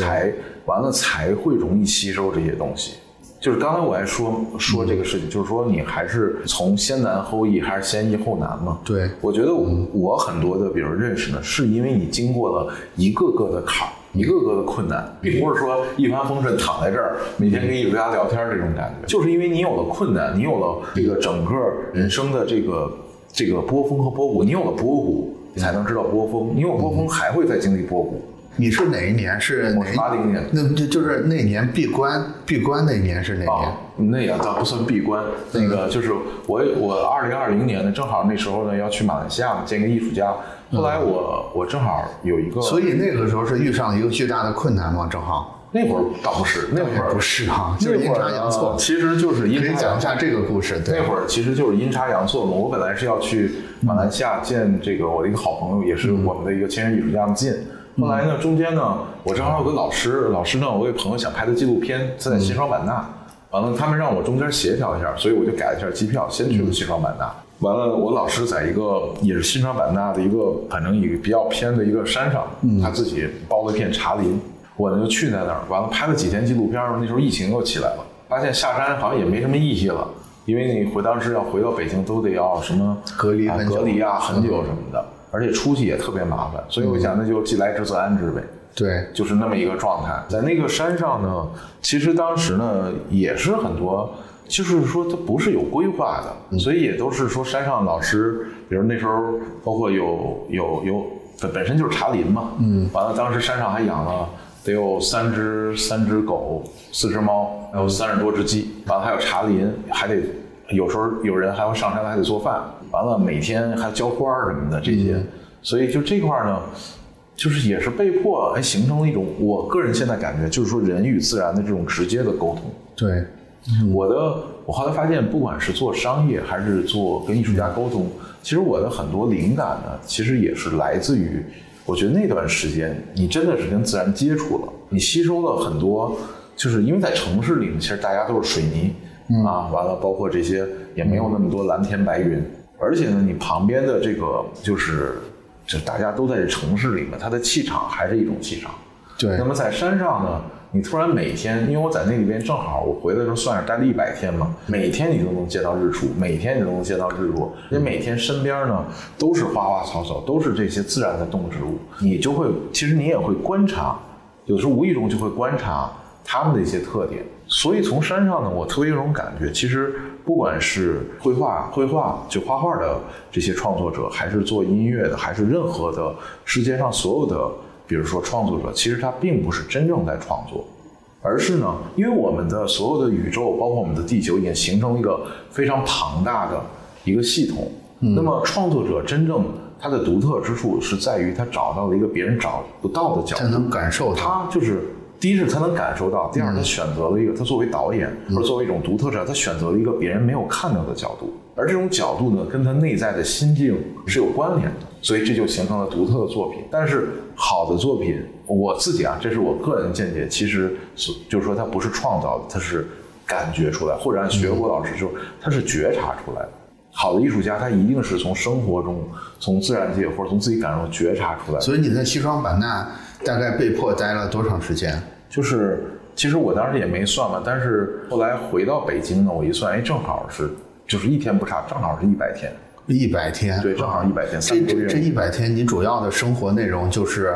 才完了才会容易吸收这些东西。就是刚才我还说说这个事情，就是说你还是从先难后易，还是先易后难嘛？对，我觉得我很多的，比如认识呢，是因为你经过了一个个的坎儿，一个个的困难，并不是说一帆风顺躺在这儿，每天跟艺术家聊天这种感觉，就是因为你有了困难，你有了这个整个人生的这个这个波峰和波谷，你有了波谷，你才能知道波峰，你有波峰还会再经历波谷。你是哪一年？是八零年。那就就是那年闭关，闭关那年是哪年？那也倒不算闭关，那个就是我我二零二零年呢，正好那时候呢要去马来西亚见个艺术家。后来我我正好有一个，所以那个时候是遇上一个巨大的困难吗？正好那会儿倒不是，那会儿不是哈，就是阴差阳错。其实就是阴差讲一下这个故事。那会儿其实就是阴差阳错嘛。我本来是要去马来西亚见这个我的一个好朋友，也是我们的一个签约艺术家进。后来呢，中间呢，我正好有个老师，老师呢，我有朋友想拍的纪录片在西双版纳，完了他们让我中间协调一下，所以我就改了一下机票，先去了西双版纳。完了，我老师在一个也是西双版纳的一个，反正一个比较偏的一个山上，他自己包了一片茶林，我呢就去在那儿，完了拍了几天纪录片。那时候疫情又起来了，发现下山好像也没什么意义了，因为你回当时要回到北京都得要什么隔离隔离啊很久什么的。而且出去也特别麻烦，所以我想那就既来之则安之呗。对，就是那么一个状态。在那个山上呢，其实当时呢也是很多，就是说它不是有规划的，所以也都是说山上老师，比如那时候包括有有有本本身就是茶林嘛，嗯，完了当时山上还养了得有三只三只狗，四只猫，还有三十多只鸡，完了还有茶林，还得有时候有人还要上山还得做饭。完了，每天还浇花儿什么的这些，所以就这块呢，就是也是被迫，还形成了一种我个人现在感觉，就是说人与自然的这种直接的沟通。对，我的我后来发现，不管是做商业还是做跟艺术家沟通，其实我的很多灵感呢，其实也是来自于，我觉得那段时间你真的是跟自然接触了，你吸收了很多，就是因为在城市里，其实大家都是水泥啊，完了包括这些也没有那么多蓝天白云。而且呢，你旁边的这个就是就大家都在这城市里面，它的气场还是一种气场。对那么在山上呢，你突然每天，因为我在那里边正好我回来的时候算是待了一百天嘛，每天你都能见到日出，每天你都能见到日落，你每天身边呢都是花花草草，都是这些自然的动植物，你就会其实你也会观察，有时候无意中就会观察它们的一些特点。所以从山上呢，我特别有种感觉，其实不管是绘画、绘画就画画的这些创作者，还是做音乐的，还是任何的世界上所有的，比如说创作者，其实他并不是真正在创作，而是呢，因为我们的所有的宇宙，包括我们的地球，已经形成了一个非常庞大的一个系统。那么创作者真正他的独特之处是在于他找到了一个别人找不到的角度，才能感受到。他就是第一是他能感受到，第二他选择了一个他作为导演或者作为一种独特者，他选择了一个别人没有看到的角度，而这种角度呢，跟他内在的心境是有关联的，所以这就形成了独特的作品。但是好的作品，我自己啊，这是我个人见解，其实是就是说它不是创造的，它是感觉出来，或者按学国老师说，他是觉察出来的。好的艺术家，他一定是从生活中、从自然界或者从自己感受觉察出来的。所以你在西双版纳大概被迫待了多长时间？就是其实我当时也没算嘛，但是后来回到北京呢，我一算，哎，正好是就是一天不差，正好是一百天。一百天，对，正好一百天，三这个多月。这这一百天，你主要的生活内容就是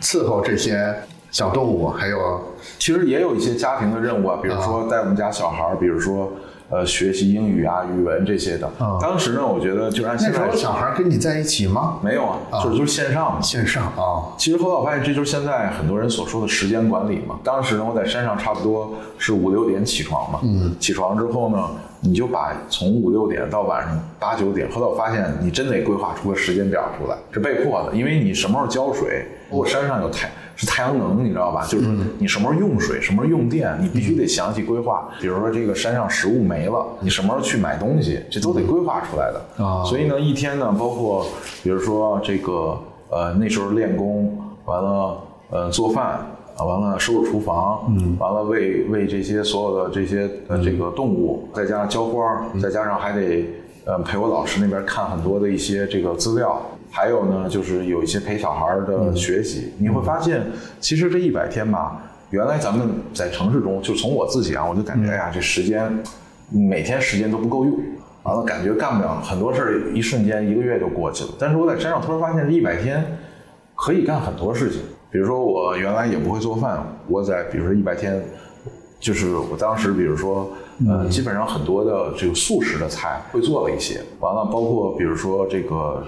伺候这些小动物，还有其实也有一些家庭的任务啊，比如说带我们家小孩儿，比如说呃学习英语啊、语文这些的。啊当时呢，我觉得就按那时现在候小孩跟你在一起吗？没有啊，就是就是线上嘛。线上啊，其实后来我发现，这就是现在很多人所说的时间管理嘛。当时呢，我在山上差不多是五六点起床嘛，嗯，起床之后呢，你就把从五六点到晚上八九点，后来我发现你真得规划出个时间表出来，是被迫的，因为你什么时候浇水，包括山上有太是太阳能，你知道吧？就是说你什么时候用水，什么时候用电，你必须得详细规划。比如说这个山上食物没了，你什么时候去买东西，这都得规划出来的。啊所以呢，一天呢，包括比如说这个呃那时候练功，完了呃做饭。啊，完了收拾厨房，嗯，完了喂喂这些所有的这些呃这个动物，再加上浇花，再加上还得呃陪我老师那边看很多的一些这个资料，还有呢就是有一些陪小孩儿的学习，你会发现其实这一百天吧，原来咱们在城市中，就从我自己啊，我就感觉哎呀这时间每天时间都不够用。完了，感觉干不了很多事儿，一瞬间一个月就过去了。但是我在山上突然发现，这一百天可以干很多事情。比如说，我原来也不会做饭，我在比如说一百天，就是我当时比如说，呃，基本上很多的这个素食的菜会做了一些。完了，包括比如说这个，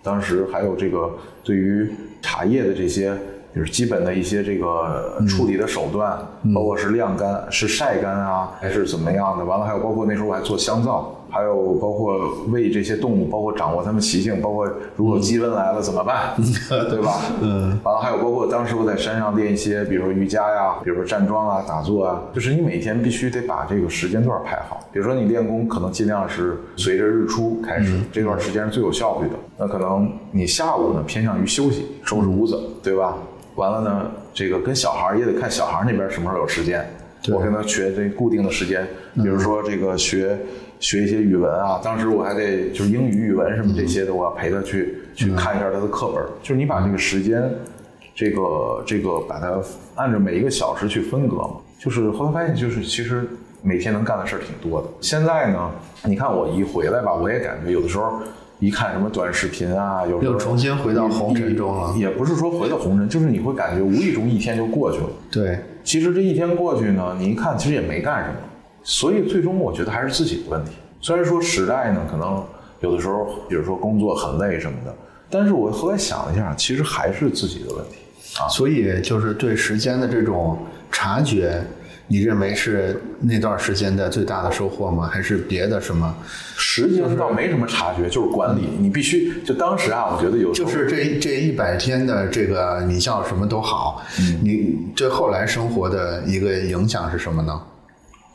当时还有这个对于茶叶的这些。就是基本的一些这个处理的手段，包括是晾干、是晒干啊，还是怎么样的。完了，还有包括那时候我还做香皂，还有包括喂这些动物，包括掌握它们习性，包括如果鸡瘟来了怎么办，对吧？嗯。完了，还有包括当时我在山上练一些，比如说瑜伽呀，比如说站桩啊、打坐啊，就是你每天必须得把这个时间段排好。比如说你练功，可能尽量是随着日出开始，这段时间是最有效率的。那可能你下午呢偏向于休息、收拾屋子，对吧？完了呢，这个跟小孩儿也得看小孩儿那边什么时候有时间，我跟他学这固定的时间，比如说这个学学一些语文啊，当时我还得就是英语、语文什么这些的，我要陪他去去看一下他的课本。就是你把这个时间，这个这个把它按照每一个小时去分割嘛。就是后来发现，就是其实每天能干的事儿挺多的。现在呢，你看我一回来吧，我也感觉有的时候。一看什么短视频啊，有时候又重新回到红尘中了。也不是说回到红尘，就是你会感觉无意中一天就过去了。对，其实这一天过去呢，你一看其实也没干什么，所以最终我觉得还是自己的问题。虽然说时代呢，可能有的时候，比如说工作很累什么的，但是我后来想了一下，其实还是自己的问题啊。所以就是对时间的这种察觉。你认为是那段时间的最大的收获吗？还是别的什么？实际上倒没什么察觉，就是管理。你必须就当时啊，我觉得有就是这这一百天的这个你叫什么都好，嗯你对后来生活的一个影响是什么呢？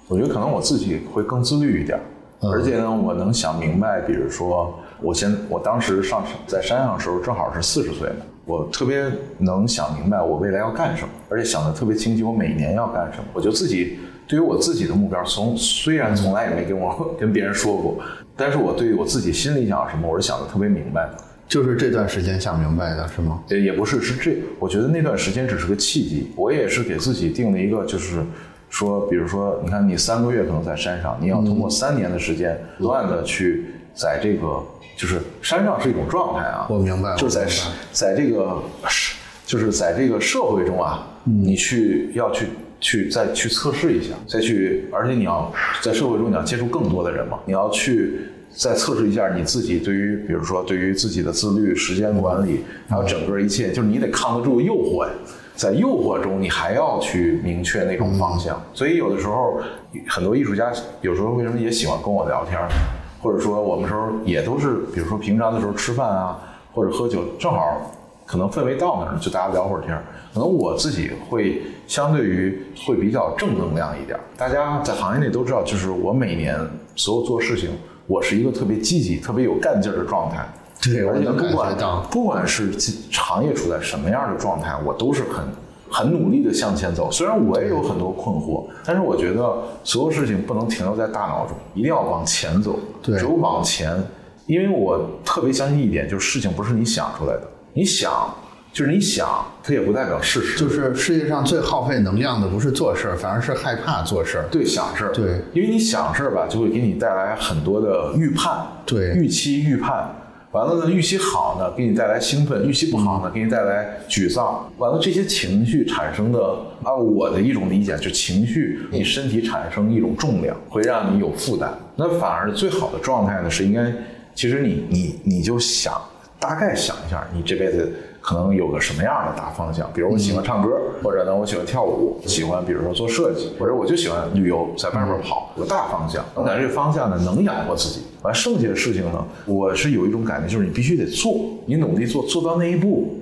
我觉得可能我自己会更自律一点，嗯而且呢，我能想明白，比如说我先我当时上在山上的时候，正好是四十岁嘛。我特别能想明白我未来要干什么，而且想的特别清晰，我每年要干什么，我就自己对于我自己的目标，从虽然从来也没跟我 跟别人说过，但是我对于我自己心里想什么，我是想的特别明白的。就是这段时间想明白的是吗？也也不是，是这，我觉得那段时间只是个契机。我也是给自己定了一个，就是说，比如说，你看你三个月可能在山上，你要通过三年的时间，不断的去在这个，就是山上是一种状态啊。我明白，就在在这个，就是在这个社会中啊，你去要去去再去测试一下，再去，而且你要在社会中你要接触更多的人嘛，你要去。再测试一下你自己对于，比如说对于自己的自律、时间管理，还有整个一切，就是你得抗得住诱惑呀。在诱惑中，你还要去明确那种方向。所以有的时候，很多艺术家有时候为什么也喜欢跟我聊天，或者说我们时候也都是，比如说平常的时候吃饭啊，或者喝酒，正好可能氛围到那儿，就大家聊会儿天。可能我自己会相对于会比较正能量一点。大家在行业内都知道，就是我每年所有做事情。我是一个特别积极、特别有干劲儿的状态，对，而且不管不管是行业处在什么样的状态，我都是很很努力的向前走。虽然我也有很多困惑，但是我觉得所有事情不能停留在大脑中，一定要往前走。对，只有往前，因为我特别相信一点，就是事情不是你想出来的，你想。就是你想，它也不代表事实。就是世界上最耗费能量的不是做事儿，反而是害怕做事儿。对，想事儿。对，因为你想事儿吧，就会给你带来很多的预判。对，预期、预判，完了呢，预期好呢，给你带来兴奋；预期不好呢，给你带来沮丧。完了，这些情绪产生的，按我的一种理解，就情绪，你身体产生一种重量，会让你有负担。那反而最好的状态呢，是应该，其实你你你就想，大概想一下，你这辈子。可能有个什么样的大方向？比如我喜欢唱歌，或者呢我喜欢跳舞，喜欢比如说做设计，或者我就喜欢旅游，在外面跑。有个大方向，我感觉这个方向呢能养活自己。完剩下的事情呢，我是有一种感觉，就是你必须得做，你努力做，做到那一步，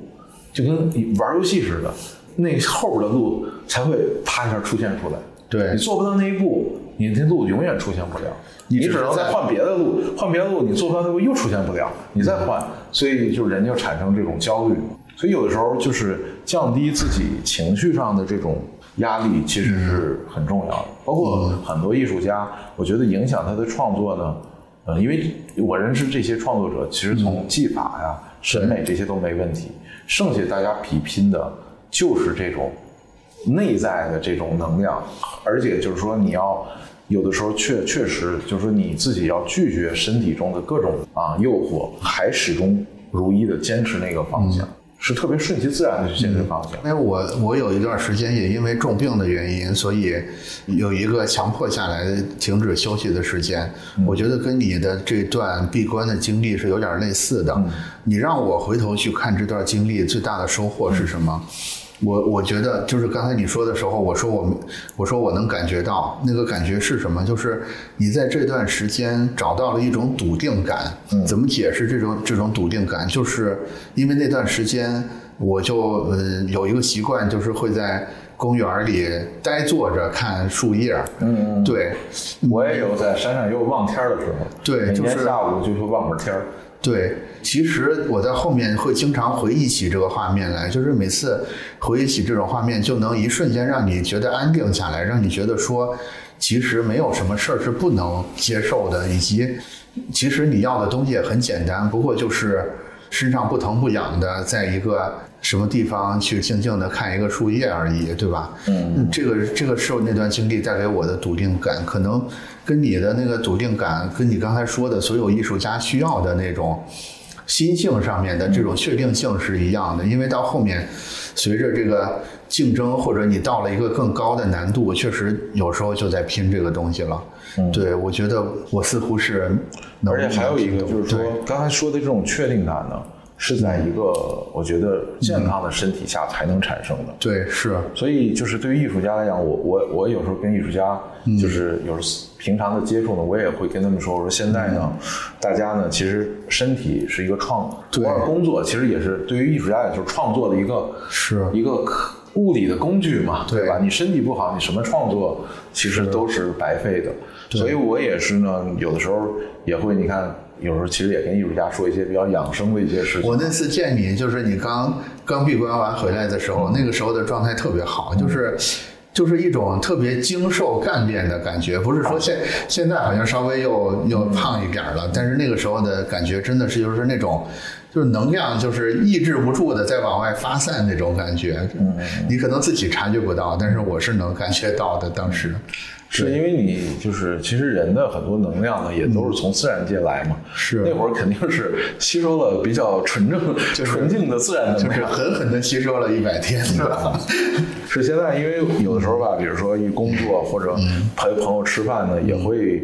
就跟你玩游戏似的，那后边的路才会啪一下出现出来。对你做不到那一步，你那路永远出现不了。你只能再换别的路，换别的路，你做不到那步又出现不了，你再换，所以就人就产生这种焦虑。所以有的时候就是降低自己情绪上的这种压力，其实是很重要的。包括很多艺术家，我觉得影响他的创作呢，呃，因为我认识这些创作者，其实从技法呀、审美这些都没问题，剩下大家比拼的就是这种内在的这种能量，而且就是说你要。有的时候确确实就是说你自己要拒绝身体中的各种啊诱惑，还始终如一的坚持那个方向，是特别顺其自然的去坚持方向。因为我我有一段时间也因为重病的原因，所以有一个强迫下来停止休息的时间。我觉得跟你的这段闭关的经历是有点类似的。你让我回头去看这段经历，最大的收获是什么？我我觉得就是刚才你说的时候，我说我我说我能感觉到那个感觉是什么？就是你在这段时间找到了一种笃定感。嗯，怎么解释这种这种笃定感？就是因为那段时间我就呃有一个习惯，就是会在公园里呆坐着看树叶。嗯，对，我也有在山上也有望天的时候。对，就是下午就去望会儿天儿。对，其实我在后面会经常回忆起这个画面来，就是每次回忆起这种画面，就能一瞬间让你觉得安定下来，让你觉得说，其实没有什么事儿是不能接受的，以及其实你要的东西也很简单，不过就是身上不疼不痒的，在一个什么地方去静静的看一个树叶而已，对吧？嗯，这个这个是那段经历带给我的笃定感，可能。跟你的那个笃定感，跟你刚才说的所有艺术家需要的那种心性上面的这种确定性是一样的。因为到后面，随着这个竞争，或者你到了一个更高的难度，确实有时候就在拼这个东西了。对，我觉得我似乎是，而且还有一个就是说，刚才说的这种确定感呢。是在一个我觉得健康的身体下才能产生的。对，是。所以就是对于艺术家来讲，我我我有时候跟艺术家就是有时平常的接触呢，我也会跟他们说，我说现在呢，大家呢其实身体是一个创，对，工作其实也是对于艺术家来说创作的一个是一个物理的工具嘛，对吧？你身体不好，你什么创作其实都是白费的。所以我也是呢，有的时候也会你看。有时候其实也跟艺术家说一些比较养生的一些事情。我那次见你，就是你刚刚闭关完回来的时候，那个时候的状态特别好，就是就是一种特别精瘦干练的感觉，不是说现现在好像稍微又又胖一点了，但是那个时候的感觉真的是就是那种。就是能量，就是抑制不住的在往外发散那种感觉。嗯，你可能自己察觉不到，但是我是能感觉到的。当时，是因为你就是其实人的很多能量呢，也都是从自然界来嘛。是那会儿肯定是吸收了比较纯正、纯净的自然能量，狠狠的吸收了一百天，是吧？是现在，因为有的时候吧，比如说一工作或者陪朋友吃饭呢，也会。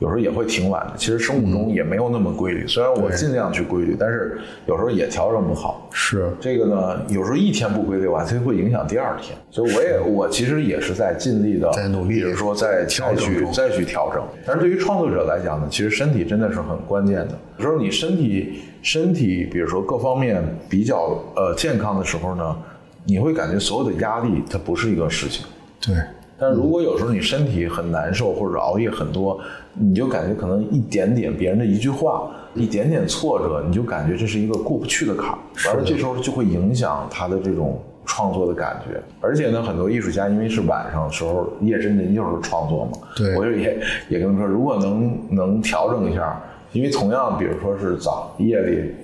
有时候也会挺晚的，其实生物钟也没有那么规律。虽然我尽量去规律，但是有时候也调整不好。是这个呢，有时候一天不规律完，它就会影响第二天。所以我也我其实也是在尽力的，在努力，比如说再再去再去调整。但是对于创作者来讲呢，其实身体真的是很关键的。有时候你身体身体，比如说各方面比较呃健康的时候呢，你会感觉所有的压力它不是一个事情。对。但如果有时候你身体很难受，或者熬夜很多，你就感觉可能一点点别人的一句话，一点点挫折，你就感觉这是一个过不去的坎儿，完了这时候就会影响他的这种创作的感觉。而且呢，很多艺术家因为是晚上的时候夜深人静时候创作嘛，对，我就也也跟他们说，如果能能调整一下，因为同样比如说是早夜里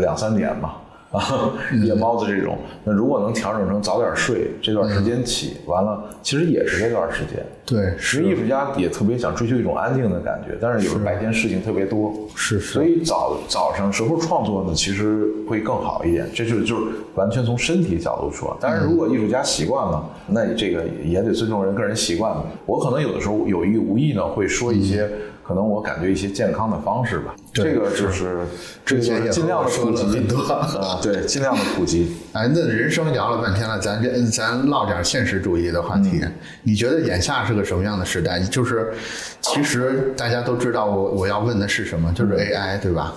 两三点嘛。啊，夜猫子这种，那如果能调整成早点睡，这段时间起，完了，其实也是这段时间。对，其实艺术家也特别想追求一种安静的感觉，但是有时候白天事情特别多，是，所以早早上时候创作呢，其实会更好一点。这就是就是完全从身体角度说，但是如果艺术家习惯了，那你这个也得尊重人个人习惯了。我可能有的时候有意无意呢，会说一些。可能我感觉一些健康的方式吧，这个就是这个尽量的普及啊，对，尽量的普及。哎，那人生聊了半天了，咱这咱唠点现实主义的话题。你觉得眼下是个什么样的时代？就是其实大家都知道，我我要问的是什么？就是 AI，对吧？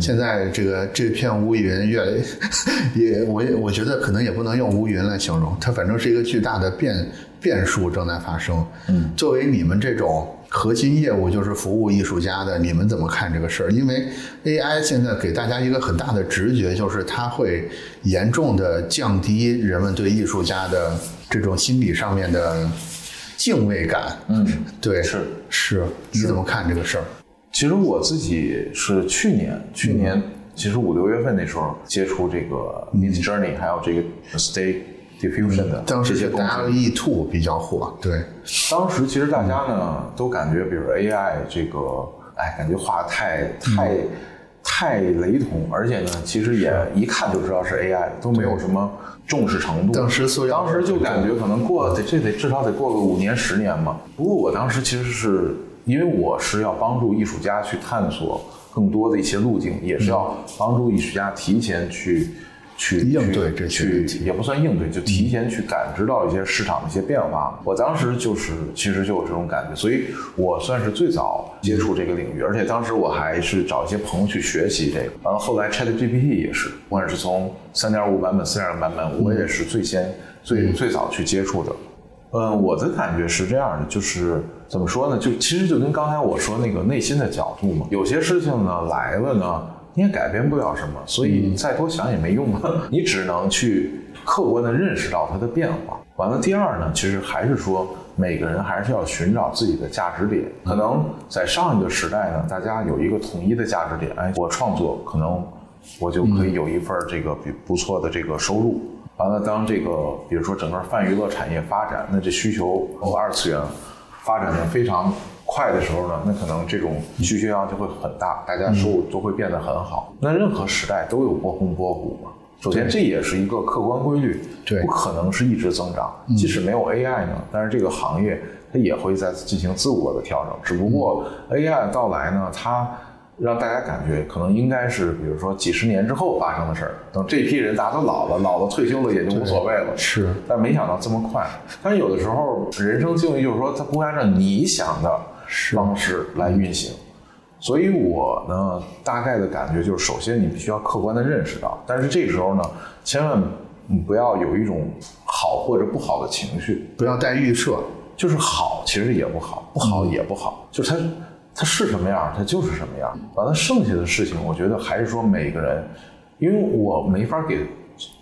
现在这个这片乌云越来 也，我也我觉得可能也不能用乌云来形容，它反正是一个巨大的变变数正在发生。嗯，作为你们这种。核心业务就是服务艺术家的，你们怎么看这个事儿？因为 AI 现在给大家一个很大的直觉，就是它会严重的降低人们对艺术家的这种心理上面的敬畏感。嗯，对，是是，你怎么看这个事儿？其实我自己是去年，去年其实五六月份那时候接触这个 Mid Journey，还有这个 Stay。Diffusion 的这些东西，E two 比较火。对，当时其实大家呢都感觉，比如 AI 这个，哎，感觉画的太太太雷同，而且呢，其实也一看就知道是 AI，都没有什么重视程度。当时当时就感觉可能过得这得至少得过个五年十年嘛。不过我当时其实是因为我是要帮助艺术家去探索更多的一些路径，也是要帮助艺术家提前去。去应对这去也不算应对，就提前去感知到一些市场的一些变化。我当时就是其实就有这种感觉，所以我算是最早接触这个领域，而且当时我还是找一些朋友去学习这个。完了后来 Chat GPT 也是，不管是从三点五版本、四点零版本，我也是最先最最早去接触的。嗯，我的感觉是这样的，就是怎么说呢？就其实就跟刚才我说那个内心的角度嘛，有些事情呢来了呢。你也改变不了什么，所以你再多想也没用啊。你只能去客观的认识到它的变化。完了，第二呢，其实还是说每个人还是要寻找自己的价值点。可能在上一个时代呢，大家有一个统一的价值点，哎，我创作可能我就可以有一份这个比不错的这个收入。完了，当这个比如说整个泛娱乐产业发展，那这需求二次元发展的非常。快的时候呢，那可能这种需求量就会很大，大家收入都会变得很好。那任何时代都有波峰波谷嘛。首先，这也是一个客观规律，不可能是一直增长。即使没有 AI 呢，但是这个行业它也会在进行自我的调整。只不过 AI 的到来呢，它让大家感觉可能应该是，比如说几十年之后发生的事儿。等这批人大家都老了，老了退休了也就无所谓了。是，但没想到这么快。但是有的时候人生境遇就是说，它不按照你想的。方式来运行，所以我呢大概的感觉就是，首先你必须要客观的认识到，但是这时候呢，千万不要有一种好或者不好的情绪，不要带预设，就是好其实也不好，不好也不好，就是它它是什么样，它就是什么样。完了，剩下的事情，我觉得还是说每个人，因为我没法给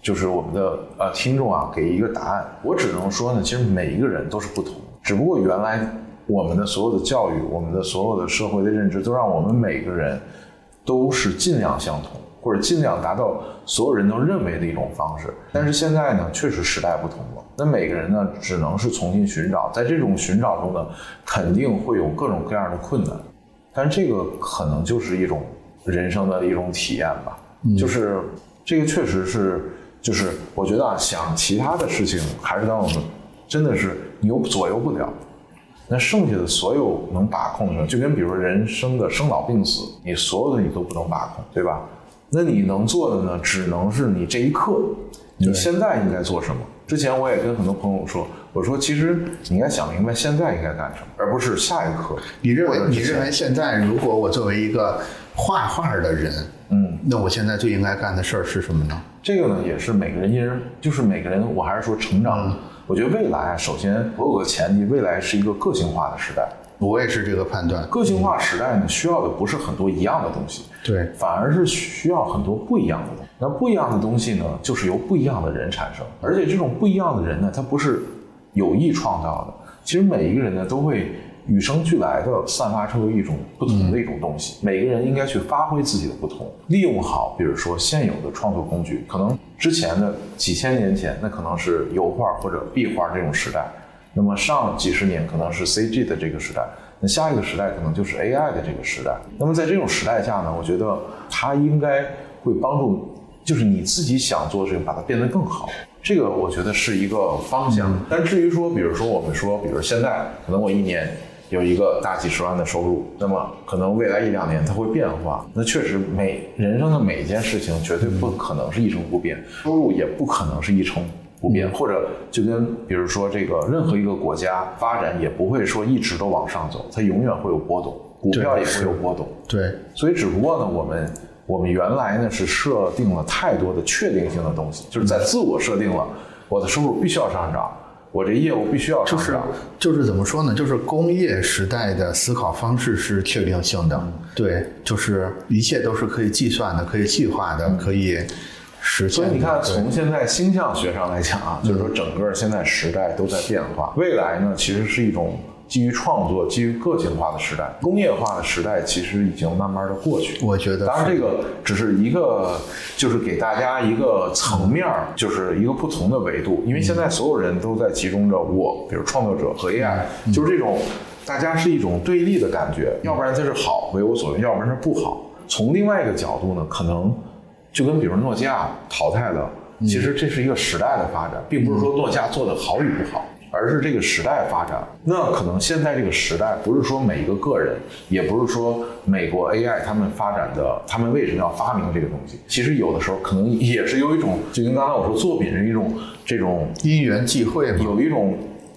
就是我们的呃听众啊给一个答案。我只能说呢，其实每一个人都是不同，只不过原来我们的所有的教育，我们的所有的社会的认知，都让我们每个人都是尽量相同。或者尽量达到所有人都认为的一种方式，但是现在呢，确实时代不同了。那每个人呢，只能是重新寻找，在这种寻找中呢，肯定会有各种各样的困难，但这个可能就是一种人生的一种体验吧。就是这个确实是，就是我觉得啊，想其他的事情，还是当我们真的是你又左右不了，那剩下的所有能把控的，就跟比如人生的生老病死，你所有的你都不能把控，对吧？那你能做的呢，只能是你这一刻，你现在应该做什么？之前我也跟很多朋友说，我说其实你应该想明白现在应该干什么，而不是下一刻。你认为你认为现在如果我作为一个画画的人，嗯，那我现在最应该干的事儿是什么呢？这个呢，也是每个人因人，就是每个人，我还是说成长。我觉得未来啊，首先我有个前提，未来是一个个性化的时代。我也是这个判断。个性化时代呢，需要的不是很多一样的东西，对，反而是需要很多不一样的东西。那不一样的东西呢，就是由不一样的人产生，而且这种不一样的人呢，他不是有意创造的。其实每一个人呢，都会与生俱来的散发出一种不同的一种东西。每个人应该去发挥自己的不同，利用好，比如说现有的创作工具。可能之前的几千年前，那可能是油画或者壁画这种时代。那么上几十年可能是 CG 的这个时代，那下一个时代可能就是 AI 的这个时代。那么在这种时代下呢，我觉得它应该会帮助，就是你自己想做的事情，把它变得更好。这个我觉得是一个方向。但至于说，比如说我们说，比如现在可能我一年有一个大几十万的收入，那么可能未来一两年它会变化。那确实每人生的每一件事情绝对不可能是一成不变，收入也不可能是一成。不变，或者就跟比如说这个任何一个国家发展也不会说一直都往上走，它永远会有波动，股票也会有波动。对，所以只不过呢，我们我们原来呢是设定了太多的确定性的东西，就是在自我设定了我的收入必须要上涨，我这业务必须要成长。就是就是怎么说呢？就是工业时代的思考方式是确定性的，对，就是一切都是可以计算的，可以计划的，可以实现。所以你看，从现在星象学上来讲啊，就是说整个现在时代都在变化。未来呢，其实是一种基于创作、基于个性化的时代。工业化的时代其实已经慢慢的过去。我觉得，当然这个只是一个，就是给大家一个层面，就是一个不同的维度。因为现在所有人都在集中着我，比如创作者和 AI，就是这种大家是一种对立的感觉。要不然它是好，为我所用；要不然是不好。从另外一个角度呢，可能。就跟比如诺基亚淘汰了，其实这是一个时代的发展，并不是说诺基亚做的好与不好，而是这个时代发展。那可能现在这个时代，不是说每一个个人，也不是说美国 AI 他们发展的，他们为什么要发明这个东西？其实有的时候可能也是有一种，就跟刚才我说作品是一种这种因缘际会，有一种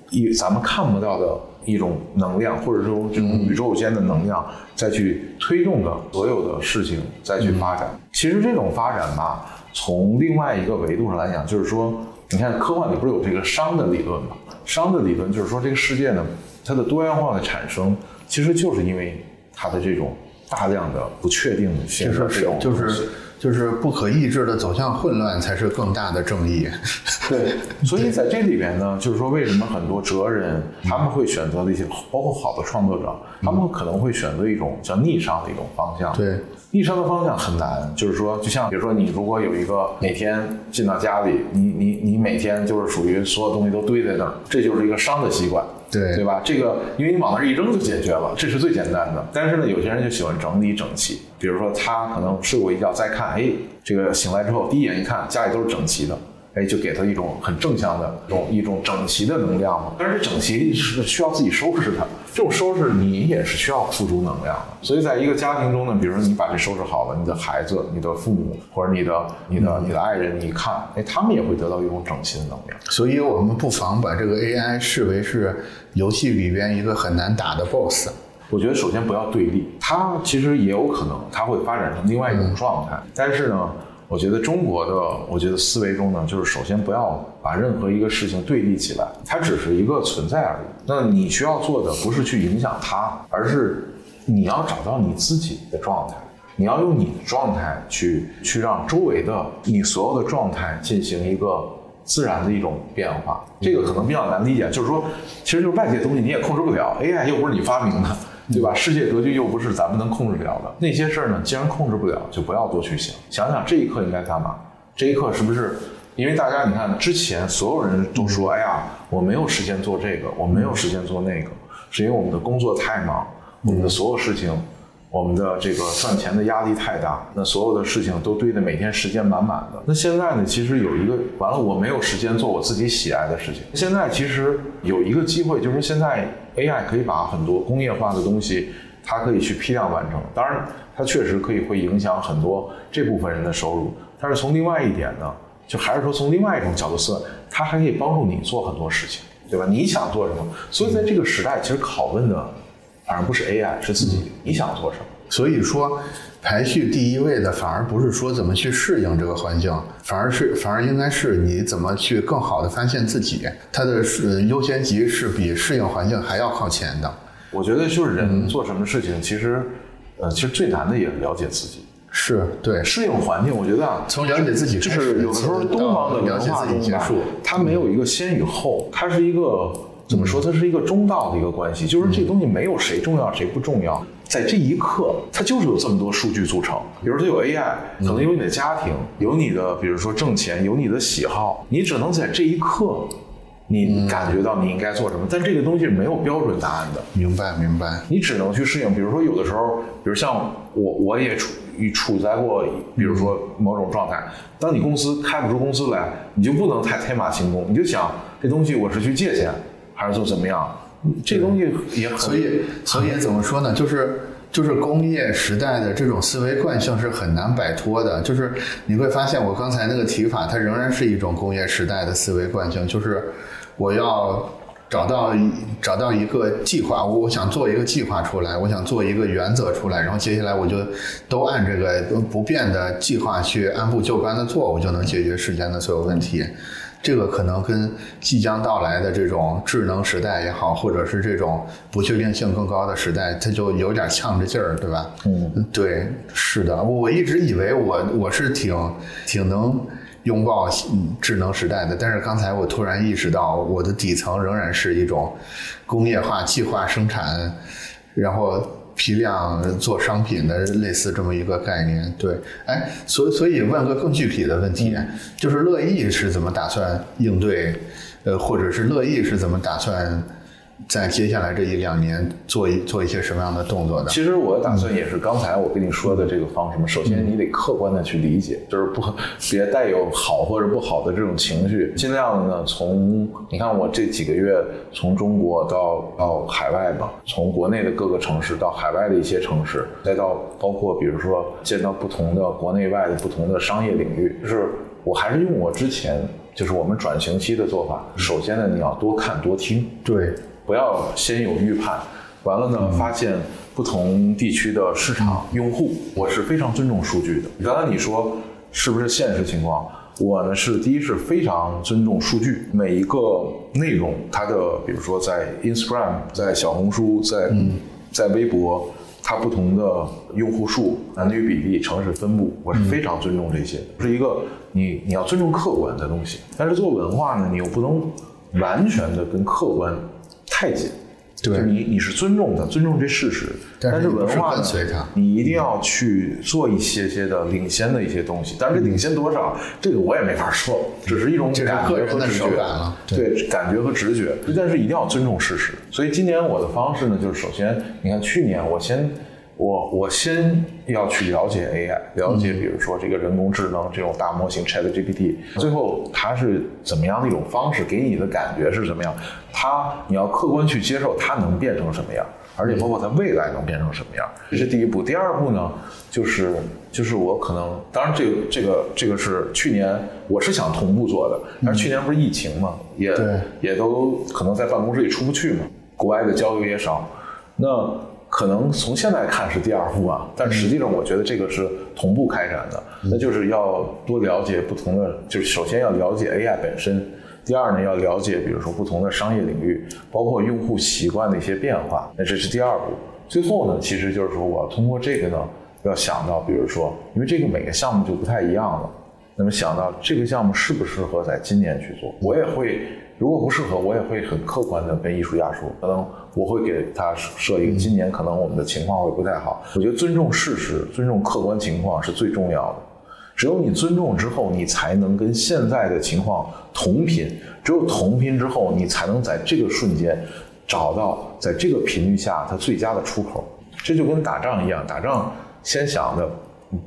一咱们看不到的。一种能量，或者说这种宇宙间的能量，再去推动的所有的事情再去发展。其实这种发展吧，从另外一个维度上来讲，就是说，你看科幻里不是有这个熵的理论吗？熵的理论就是说，这个世界呢，它的多样化的产生，其实就是因为它的这种大量的不确定性的这种就是。就是不可抑制的走向混乱，才是更大的正义。对，所以在这里边呢，就是说，为什么很多哲人他们会选择的一些，包括好的创作者，他们可能会选择一种叫逆商的一种方向。对，逆商的方向很难，就是说，就像比如说，你如果有一个每天进到家里，你你你每天就是属于所有东西都堆在那儿，这就是一个商的习惯。对对吧？这个因为你往那儿一扔就解决了，这是最简单的。但是呢，有些人就喜欢整理整齐。比如说他可能睡过一觉，再看，哎，这个醒来之后第一眼一看，家里都是整齐的。哎，就给他一种很正向的、一种一种整齐的能量嘛。但是整齐是需要自己收拾它，这种收拾你也是需要付出能量的。所以在一个家庭中呢，比如说你把这收拾好了，你的孩子、你的父母或者你的、你的、你的爱人，你一看，哎，他们也会得到一种整齐的能量。所以我们不妨把这个 AI 视为是游戏里边一个很难打的 BOSS。我觉得首先不要对立，它其实也有可能它会发展成另外一种状态，但是呢。我觉得中国的，我觉得思维中呢，就是首先不要把任何一个事情对立起来，它只是一个存在而已。那你需要做的不是去影响它，而是你要找到你自己的状态。你要用你的状态去去让周围的你所有的状态进行一个自然的一种变化。这个可能比较难理解，就是说，其实就是外界东西你也控制不了，AI 又不是你发明的，对吧？世界格局又不是咱们能控制了的。那些事儿呢，既然控制不了，就不要多去想。想想这一刻应该干嘛？这一刻是不是？因为大家你看，之前所有人都说，哎呀，我没有时间做这个，我没有时间做那个，是因为我们的工作太忙，我们的所有事情。我们的这个赚钱的压力太大，那所有的事情都堆得每天时间满满的。那现在呢，其实有一个完了，我没有时间做我自己喜爱的事情。现在其实有一个机会，就是现在 AI 可以把很多工业化的东西，它可以去批量完成。当然，它确实可以会影响很多这部分人的收入。但是从另外一点呢，就还是说从另外一种角度算，它还可以帮助你做很多事情，对吧？你想做什么？所以在这个时代，其实拷问的。反而不是 AI，是自己你想做什么。所以说，排序第一位的反而不是说怎么去适应这个环境，反而是反而应该是你怎么去更好的发现自己。它的是优先级是比适应环境还要靠前的。我觉得就是人做什么事情，其实，呃，其实最难的也是了解自己。是对适应环境，我觉得啊，从了解自己就是有的时候东方的文化中吧，它没有一个先与后，它是一个。怎么说？它是一个中道的一个关系，就是这东西没有谁重要谁不重要，在这一刻，它就是有这么多数据组成。比如说有 AI，可能有你的家庭，有你的，比如说挣钱，有你的喜好，你只能在这一刻，你感觉到你应该做什么。但这个东西是没有标准答案的。明白，明白。你只能去适应。比如说有的时候，比如像我，我也处处在过，比如说某种状态。当你公司开不出公司来，你就不能太天马行空，你就想这东西我是去借钱。还是做怎么样？这东西也很所以所以怎么说呢？就是就是工业时代的这种思维惯性是很难摆脱的。就是你会发现，我刚才那个提法，它仍然是一种工业时代的思维惯性。就是我要找到找到一个计划，我我想做一个计划出来，我想做一个原则出来，然后接下来我就都按这个不变的计划去按部就班的做，我就能解决世间的所有问题。这个可能跟即将到来的这种智能时代也好，或者是这种不确定性更高的时代，它就有点呛着劲儿，对吧？嗯，对，是的。我一直以为我我是挺挺能拥抱智能时代的，但是刚才我突然意识到，我的底层仍然是一种工业化、计划生产，然后。批量做商品的类似这么一个概念，对，哎，所所以问个更具体的问题，就是乐意是怎么打算应对，呃，或者是乐意是怎么打算？在接下来这一两年做一做一些什么样的动作呢？其实我打算也是刚才我跟你说的这个方式嘛。首先你得客观的去理解，就是不别带有好或者不好的这种情绪，尽量的呢从你看我这几个月从中国到到海外吧，从国内的各个城市到海外的一些城市，再到包括比如说见到不同的国内外的不同的商业领域，就是我还是用我之前就是我们转型期的做法。首先呢，你要多看多听，对。不要先有预判，完了呢，发现不同地区的市场用户，我是非常尊重数据的。刚才你说是不是现实情况？我呢是第一是非常尊重数据，每一个内容它的，比如说在 Instagram、在小红书、在在微博，它不同的用户数、男女比例、城市分布，我是非常尊重这些的，是一个你你要尊重客观的东西。但是做文化呢，你又不能完全的跟客观。太紧，对，你你是尊重的，尊重这事实，但是文化呢，你一定要去做一些些的领先的一些东西，但是这领先多少，这个我也没法说，只是一种感觉和直觉，对，感觉和直觉，但是一定要尊重事实。所以今年我的方式呢，就是首先，你看去年我先。我我先要去了解 AI，了解比如说这个人工智能这种大模型 ChatGPT，最后它是怎么样的一种方式，给你的感觉是什么样？它你要客观去接受它能变成什么样，而且包括它未来能变成什么样，这是第一步。第二步呢，就是就是我可能，当然这个这个这个是去年我是想同步做的，但是去年不是疫情嘛，也也都可能在办公室里出不去嘛，国外的交流也少，那。可能从现在看是第二步啊，但实际上我觉得这个是同步开展的，那就是要多了解不同的，就是首先要了解 AI 本身，第二呢要了解比如说不同的商业领域，包括用户习惯的一些变化，那这是第二步。最后呢，其实就是说我通过这个呢，要想到，比如说，因为这个每个项目就不太一样了，那么想到这个项目适不适合在今年去做，我也会，如果不适合，我也会很客观的跟艺术家说，可能我会给他设一个今年可能我们的情况会不太好。我觉得尊重事实、尊重客观情况是最重要的。只有你尊重之后，你才能跟现在的情况同频。只有同频之后，你才能在这个瞬间找到在这个频率下它最佳的出口。这就跟打仗一样，打仗先想的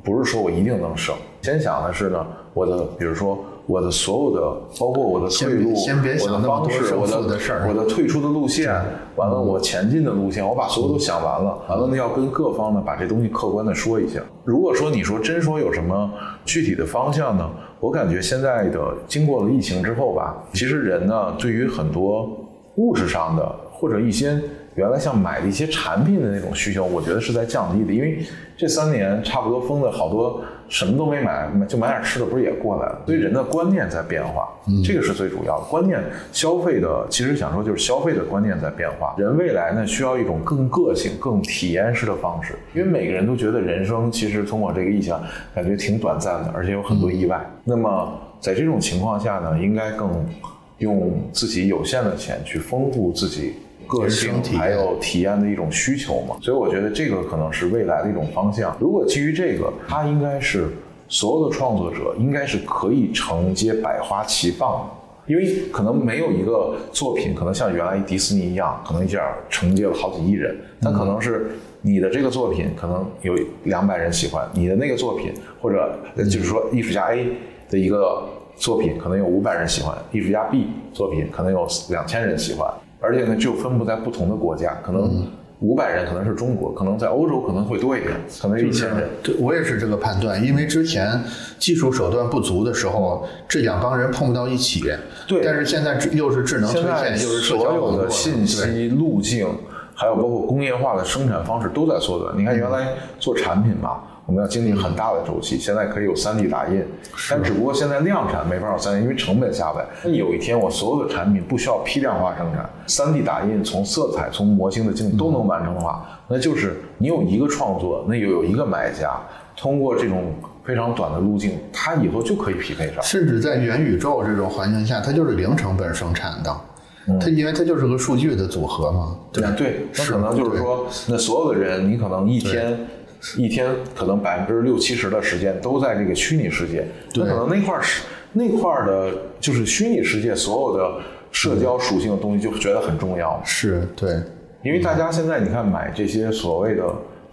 不是说我一定能胜，先想的是呢，我的比如说我的所有的，包括我的退路、我的方式、我的我的退出的路线，完了我前进的路线，我把所有都想完了，完了呢要跟各方呢把这东西客观的说一下。如果说你说真说有什么具体的方向呢，我感觉现在的经过了疫情之后吧，其实人呢对于很多物质上的或者一些。原来像买的一些产品的那种需求，我觉得是在降低的，因为这三年差不多封了好多什么都没买，就买点吃的，不是也过来了？所以人的观念在变化，这个是最主要的。观念消费的，其实想说就是消费的观念在变化。人未来呢，需要一种更个性、更体验式的方式，因为每个人都觉得人生其实从我这个意象，感觉挺短暂的，而且有很多意外。那么在这种情况下呢，应该更用自己有限的钱去丰富自己。个性还有体验的一种需求嘛，所以我觉得这个可能是未来的一种方向。如果基于这个，它应该是所有的创作者应该是可以承接百花齐放的，因为可能没有一个作品可能像原来迪士尼一样，可能一下承接了好几亿人。但可能是你的这个作品可能有两百人喜欢，你的那个作品或者就是说艺术家 A 的一个作品可能有五百人喜欢，艺术家 B 作品可能有两千人喜欢。而且呢，就分布在不同的国家，可能五百人可能是中国，可能在欧洲可能会多一点，可能一千人。对我也是这个判断，因为之前技术手段不足的时候，这两帮人碰不到一起。对，但是现在又是智能推荐，又是所有的信息路径，还有包括工业化的生产方式都在缩短。你看原来做产品嘛。我们要经历很大的周期，现在可以有 3D 打印，但只不过现在量产没法有 3D，因为成本下来。那有一天我所有的产品不需要批量化生产，3D 打印从色彩、从模型的精度都能完成的话，那就是你有一个创作，那又有一个买家，通过这种非常短的路径，它以后就可以匹配上。甚至在元宇宙这种环境下，它就是零成本生产的，它因为它就是个数据的组合嘛。对对，那可能就是说，那所有的人，你可能一天。一天可能百分之六七十的时间都在这个虚拟世界，那可能那块儿是那块儿的，就是虚拟世界所有的社交属性的东西就觉得很重要。是对，因为大家现在你看买这些所谓的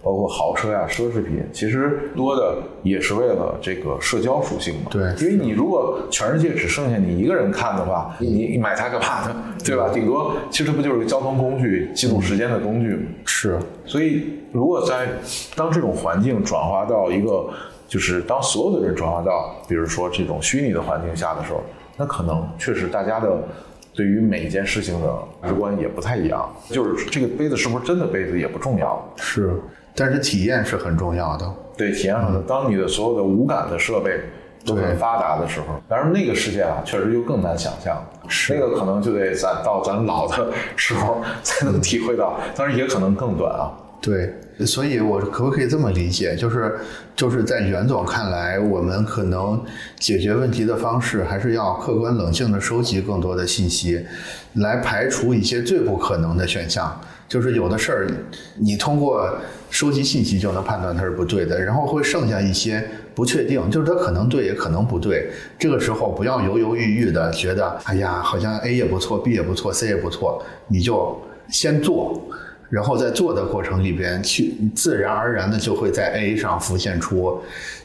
包括豪车呀、奢侈品，其实多的也是为了这个社交属性嘛。对，因为你如果全世界只剩下你一个人看的话，你买它干嘛呢？对吧？顶多其实不就是个交通工具、记录时间的工具吗？是，所以。如果在当这种环境转化到一个，就是当所有的人转化到，比如说这种虚拟的环境下的时候，那可能确实大家的对于每一件事情的直观也不太一样。就是这个杯子是不是真的杯子也不重要，是，但是体验是很重要的。对，体验很重要。当你的所有的无感的设备都很发达的时候，当然那个世界啊，确实就更难想象。是，那个可能就得咱到咱老的时候才能体会到，当然也可能更短啊。对，所以我可不可以这么理解？就是，就是在袁总看来，我们可能解决问题的方式，还是要客观冷静的收集更多的信息，来排除一些最不可能的选项。就是有的事儿，你通过收集信息就能判断它是不对的，然后会剩下一些不确定，就是它可能对，也可能不对。这个时候不要犹犹豫豫的觉得，哎呀，好像 A 也不错，B 也不错，C 也不错，你就先做。然后在做的过程里边，去自然而然的就会在 A 上浮现出，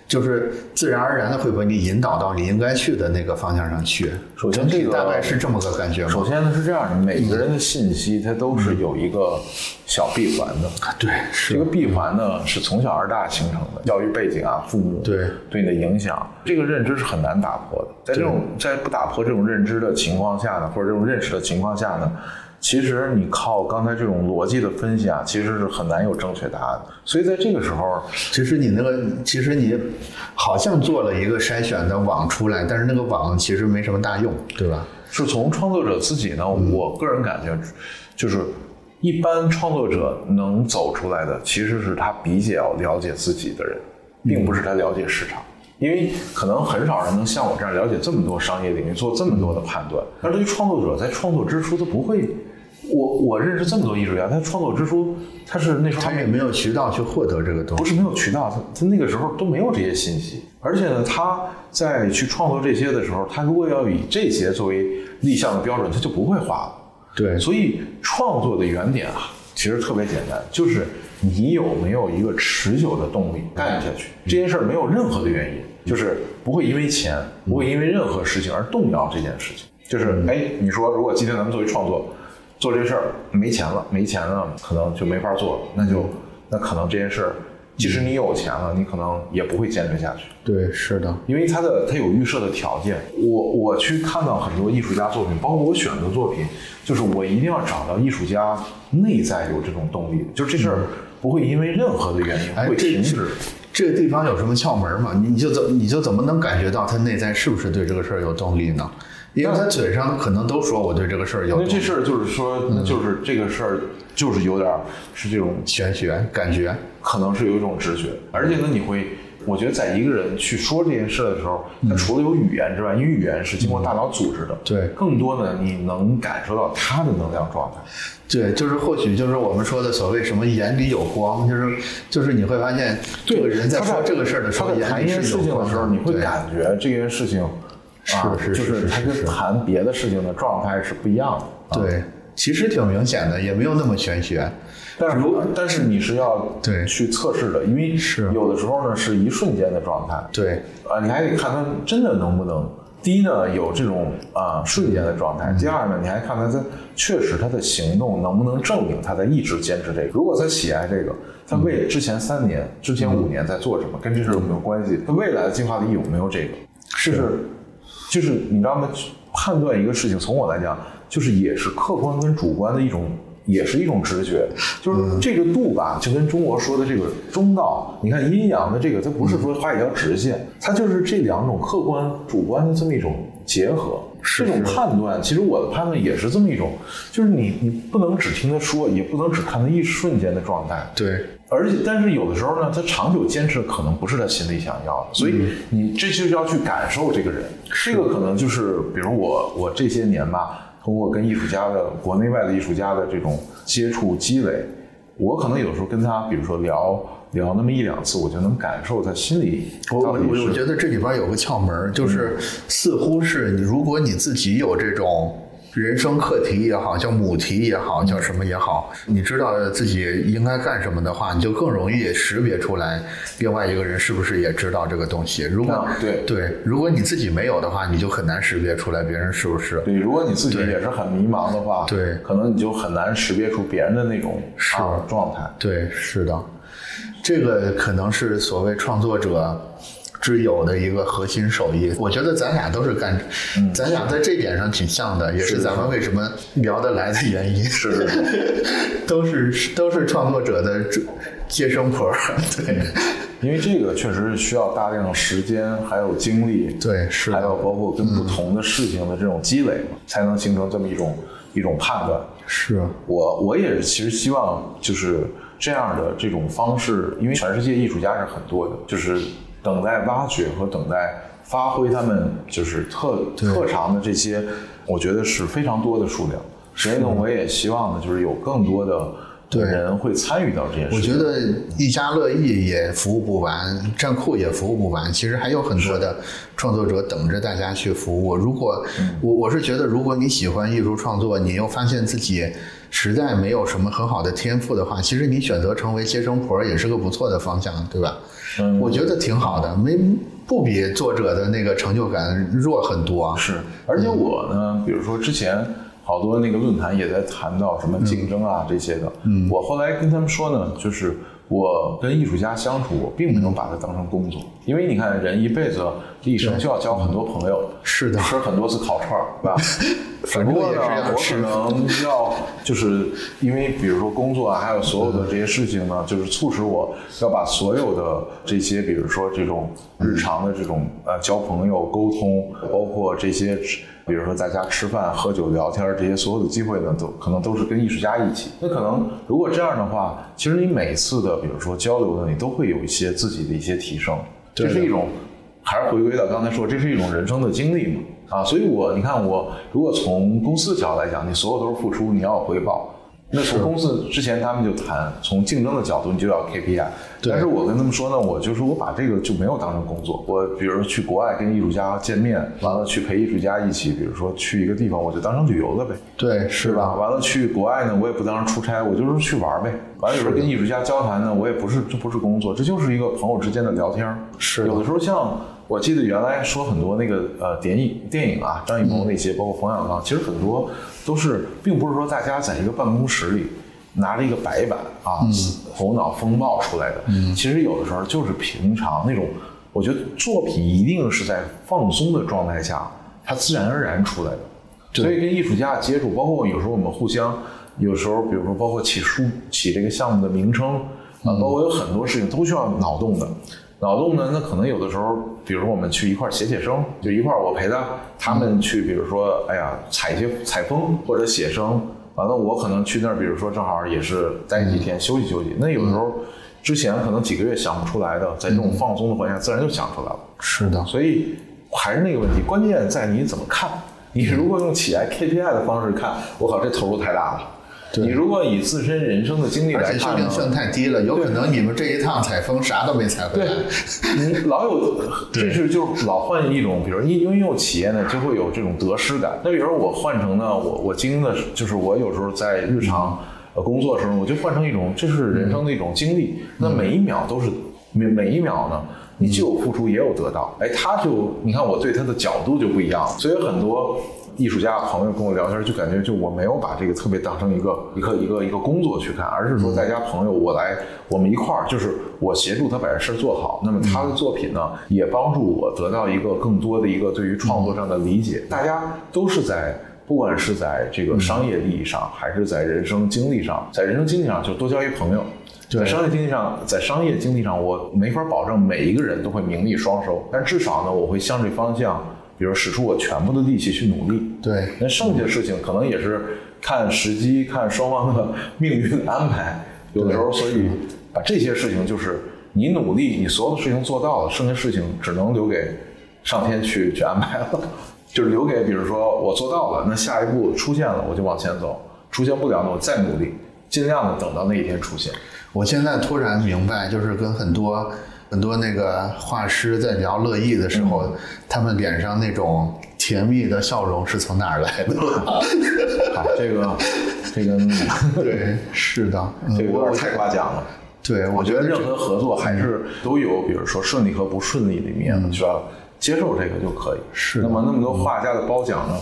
就是自然而然的会把你引导到你应该去的那个方向上去。首先，这个大概是这么个感觉。首先呢是这样的，每个人的信息它都是有一个小闭环的。对，是这个闭环呢是从小而大形成的，教育背景啊，父母对对你的影响，这个认知是很难打破的。在这种在不打破这种认知的情况下呢，或者这种认识的情况下呢。其实你靠刚才这种逻辑的分析啊，其实是很难有正确答案的。所以在这个时候，其实你那个，其实你好像做了一个筛选的网出来，但是那个网其实没什么大用，对吧？是从创作者自己呢，我个人感觉就是一般创作者能走出来的，其实是他比较了解自己的人，并不是他了解市场。因为可能很少人能像我这样了解这么多商业领域，做这么多的判断。但对于创作者，在创作之初，他不会。我我认识这么多艺术家，他创作之初，他是那时候他也没有渠道去获得这个东西，不是没有渠道，他他那个时候都没有这些信息。而且呢，他在去创作这些的时候，他如果要以这些作为立项的标准，他就不会画了。对，所以创作的原点啊，其实特别简单，就是你有没有一个持久的动力干下去。这件事儿没有任何的原因，就是不会因为钱，不会因为任何事情而动摇这件事情。就是哎，你说如果今天咱们作为创作。做这事儿没钱了，没钱了，可能就没法做。那就那可能这件事儿，即使你有钱了，你可能也不会坚持下去。对，是的，因为它的它有预设的条件。我我去看到很多艺术家作品，包括我选择作品，就是我一定要找到艺术家内在有这种动力，就这事儿不会因为任何的原因会停止。这个地方有什么窍门吗？你你就怎你就怎么能感觉到他内在是不是对这个事儿有动力呢？因为他嘴上可能都说我对这个事儿有，那这事儿就是说，那就是这个事儿就是有点是这种玄学感觉，可能是有一种直觉，而且呢，你会，我觉得在一个人去说这件事的时候，他除了有语言之外，因为语言是经过大脑组织的，对，更多的你能感受到他的能量状态，对，就是或许就是我们说的所谓什么眼里有光，就是就是你会发现这个人在说这个事儿的时候，谈一件事情的时候，你会感觉这件事情。是是是，他跟谈别的事情的状态是不一样的。对，其实挺明显的，也没有那么玄学。但是如，但是你是要对去测试的，因为是有的时候呢是一瞬间的状态。对啊，你还得看他真的能不能。第一呢，有这种啊瞬间的状态；第二呢，你还看他在确实他的行动能不能证明他在一直坚持这个。如果他喜爱这个，他为之前三年、之前五年在做什么，跟这事有没有关系？他未来的计划里有没有这个？是。就是你知道吗？判断一个事情，从我来讲，就是也是客观跟主观的一种，也是一种直觉。就是这个度吧，就跟中国说的这个中道，你看阴阳的这个，它不是说画一条直线，它就是这两种客观主观的这么一种结合。这种判断，其实我的判断也是这么一种，就是你你不能只听他说，也不能只看他一瞬间的状态。对。而且，但是有的时候呢，他长久坚持可能不是他心里想要的，所以你这就要去感受这个人。这个可能就是，比如我我这些年吧，通过跟艺术家的国内外的艺术家的这种接触积累，我可能有时候跟他，比如说聊聊那么一两次，我就能感受他心里。我我我觉得这里边有个窍门，就是似乎是你，如果你自己有这种。人生课题也好，叫母题也好，叫什么也好，你知道自己应该干什么的话，你就更容易识别出来另外一个人是不是也知道这个东西。如果对对，如果你自己没有的话，你就很难识别出来别人是不是。对，如果你自己也是很迷茫的话，对，可能你就很难识别出别人的那种是状态。对，是的，这个可能是所谓创作者。之友的一个核心手艺，我觉得咱俩都是干，咱俩在这点上挺像的，也是咱们为什么聊得来的原因。是，都是都是创作者的接生婆。对，因为这个确实是需要大量时间，还有精力，对，是，还有包括跟不同的事情的这种积累，才能形成这么一种一种判断。是我我也，其实希望就是这样的这种方式，因为全世界艺术家是很多的，就是。等待挖掘和等待发挥他们就是特特长的这些，我觉得是非常多的数量。所以呢，我也希望呢，就是有更多的对人会参与到这件事。我觉得一家乐意也服务不完，站库也服务不完。其实还有很多的创作者等着大家去服务。如果我我是觉得，如果你喜欢艺术创作，你又发现自己实在没有什么很好的天赋的话，其实你选择成为接生婆也是个不错的方向，对吧？嗯，我觉得挺好的，没不比作者的那个成就感弱很多。是，而且我呢，比如说之前好多那个论坛也在谈到什么竞争啊这些的。嗯，我后来跟他们说呢，就是我跟艺术家相处，我并没有把它当成工作，因为你看人一辈子一生就要交很多朋友，是的，吃很多次烤串儿，是吧？反正也是要。我可能要就是因为比如说工作啊，还有所有的这些事情呢，就是促使我要把所有的这些，比如说这种日常的这种呃交朋友、沟通，包括这些比如说在家吃饭、喝酒、聊天这些所有的机会呢，都可能都是跟艺术家一起。那可能如果这样的话，其实你每次的比如说交流呢，你都会有一些自己的一些提升。这是一种，还是回归到刚才说，这是一种人生的经历嘛？啊，所以我你看我如果从公司角度来讲，你所有都是付出，你要有回报。那从公司之前他们就谈，从竞争的角度你就要 KPI。但是我跟他们说呢，我就是我把这个就没有当成工作。我比如说去国外跟艺术家见面，完了去陪艺术家一起，比如说去一个地方，我就当成旅游了呗。对，是吧？完了去国外呢，我也不当成出差，我就是去玩呗。完了有时候跟艺术家交谈呢，我也不是这不是工作，这就是一个朋友之间的聊天。是有的时候像我记得原来说很多那个呃电影电影啊，张艺谋那些，包括冯小刚，其实很多都是并不是说大家在一个办公室里。拿着一个白板啊，头脑风暴出来的。其实有的时候就是平常那种，我觉得作品一定是在放松的状态下，它自然而然出来的。所以跟艺术家接触，包括有时候我们互相，有时候比如说包括起书起这个项目的名称啊，包括有很多事情都需要脑洞的。脑洞呢，那可能有的时候，比如说我们去一块写写生，就一块我陪他，他们去比如说哎呀采一些采风或者写生。完了，我可能去那儿，比如说正好也是待几天休息休息。那有时候之前可能几个月想不出来的，在这种放松的环境下，自然就想出来了。是的，所以还是那个问题，关键在你怎么看。你如果用企业 KPI 的方式看，我靠，这投入太大了。你如果以自身人生的经历来看呢？算太低了，有可能你们这一趟采风啥都没采回来。你老有，这是就老换一种，比如因因为有企业呢，就会有这种得失感。那比如说我换成呢，我我经营的就是我有时候在日常呃工作的时候，我就换成一种，这是人生的一种经历。那每一秒都是每每一秒呢，你既有付出也有得到。哎，他就你看我对他的角度就不一样，所以很多。艺术家朋友跟我聊天，就感觉就我没有把这个特别当成一个一个一个一个工作去看，而是说大家朋友我来我们一块儿，就是我协助他把这事儿做好。那么他的作品呢，也帮助我得到一个更多的一个对于创作上的理解。大家都是在不管是在这个商业利益上，还是在人生经历上，在人生经历上就多交一朋友。在商业经济上，在商业经济上，我没法保证每一个人都会名利双收，但至少呢，我会向这方向。比如使出我全部的力气去努力，对，那剩下的事情可能也是看时机，看双方的命运安排。有的时候，所以把这些事情就是你努力，你所有的事情做到了，剩下事情只能留给上天去去安排了。就是留给，比如说我做到了，那下一步出现了，我就往前走；出现不了，那我再努力，尽量的等到那一天出现。我现在突然明白，就是跟很多。很多那个画师在聊乐意的时候，他们脸上那种甜蜜的笑容是从哪儿来的？这个，这个，对，是的，这个有点太夸奖了。对，我觉得任何合作还是都有，比如说顺利和不顺利的一面，需要接受这个就可以。是。那么那么多画家的褒奖呢？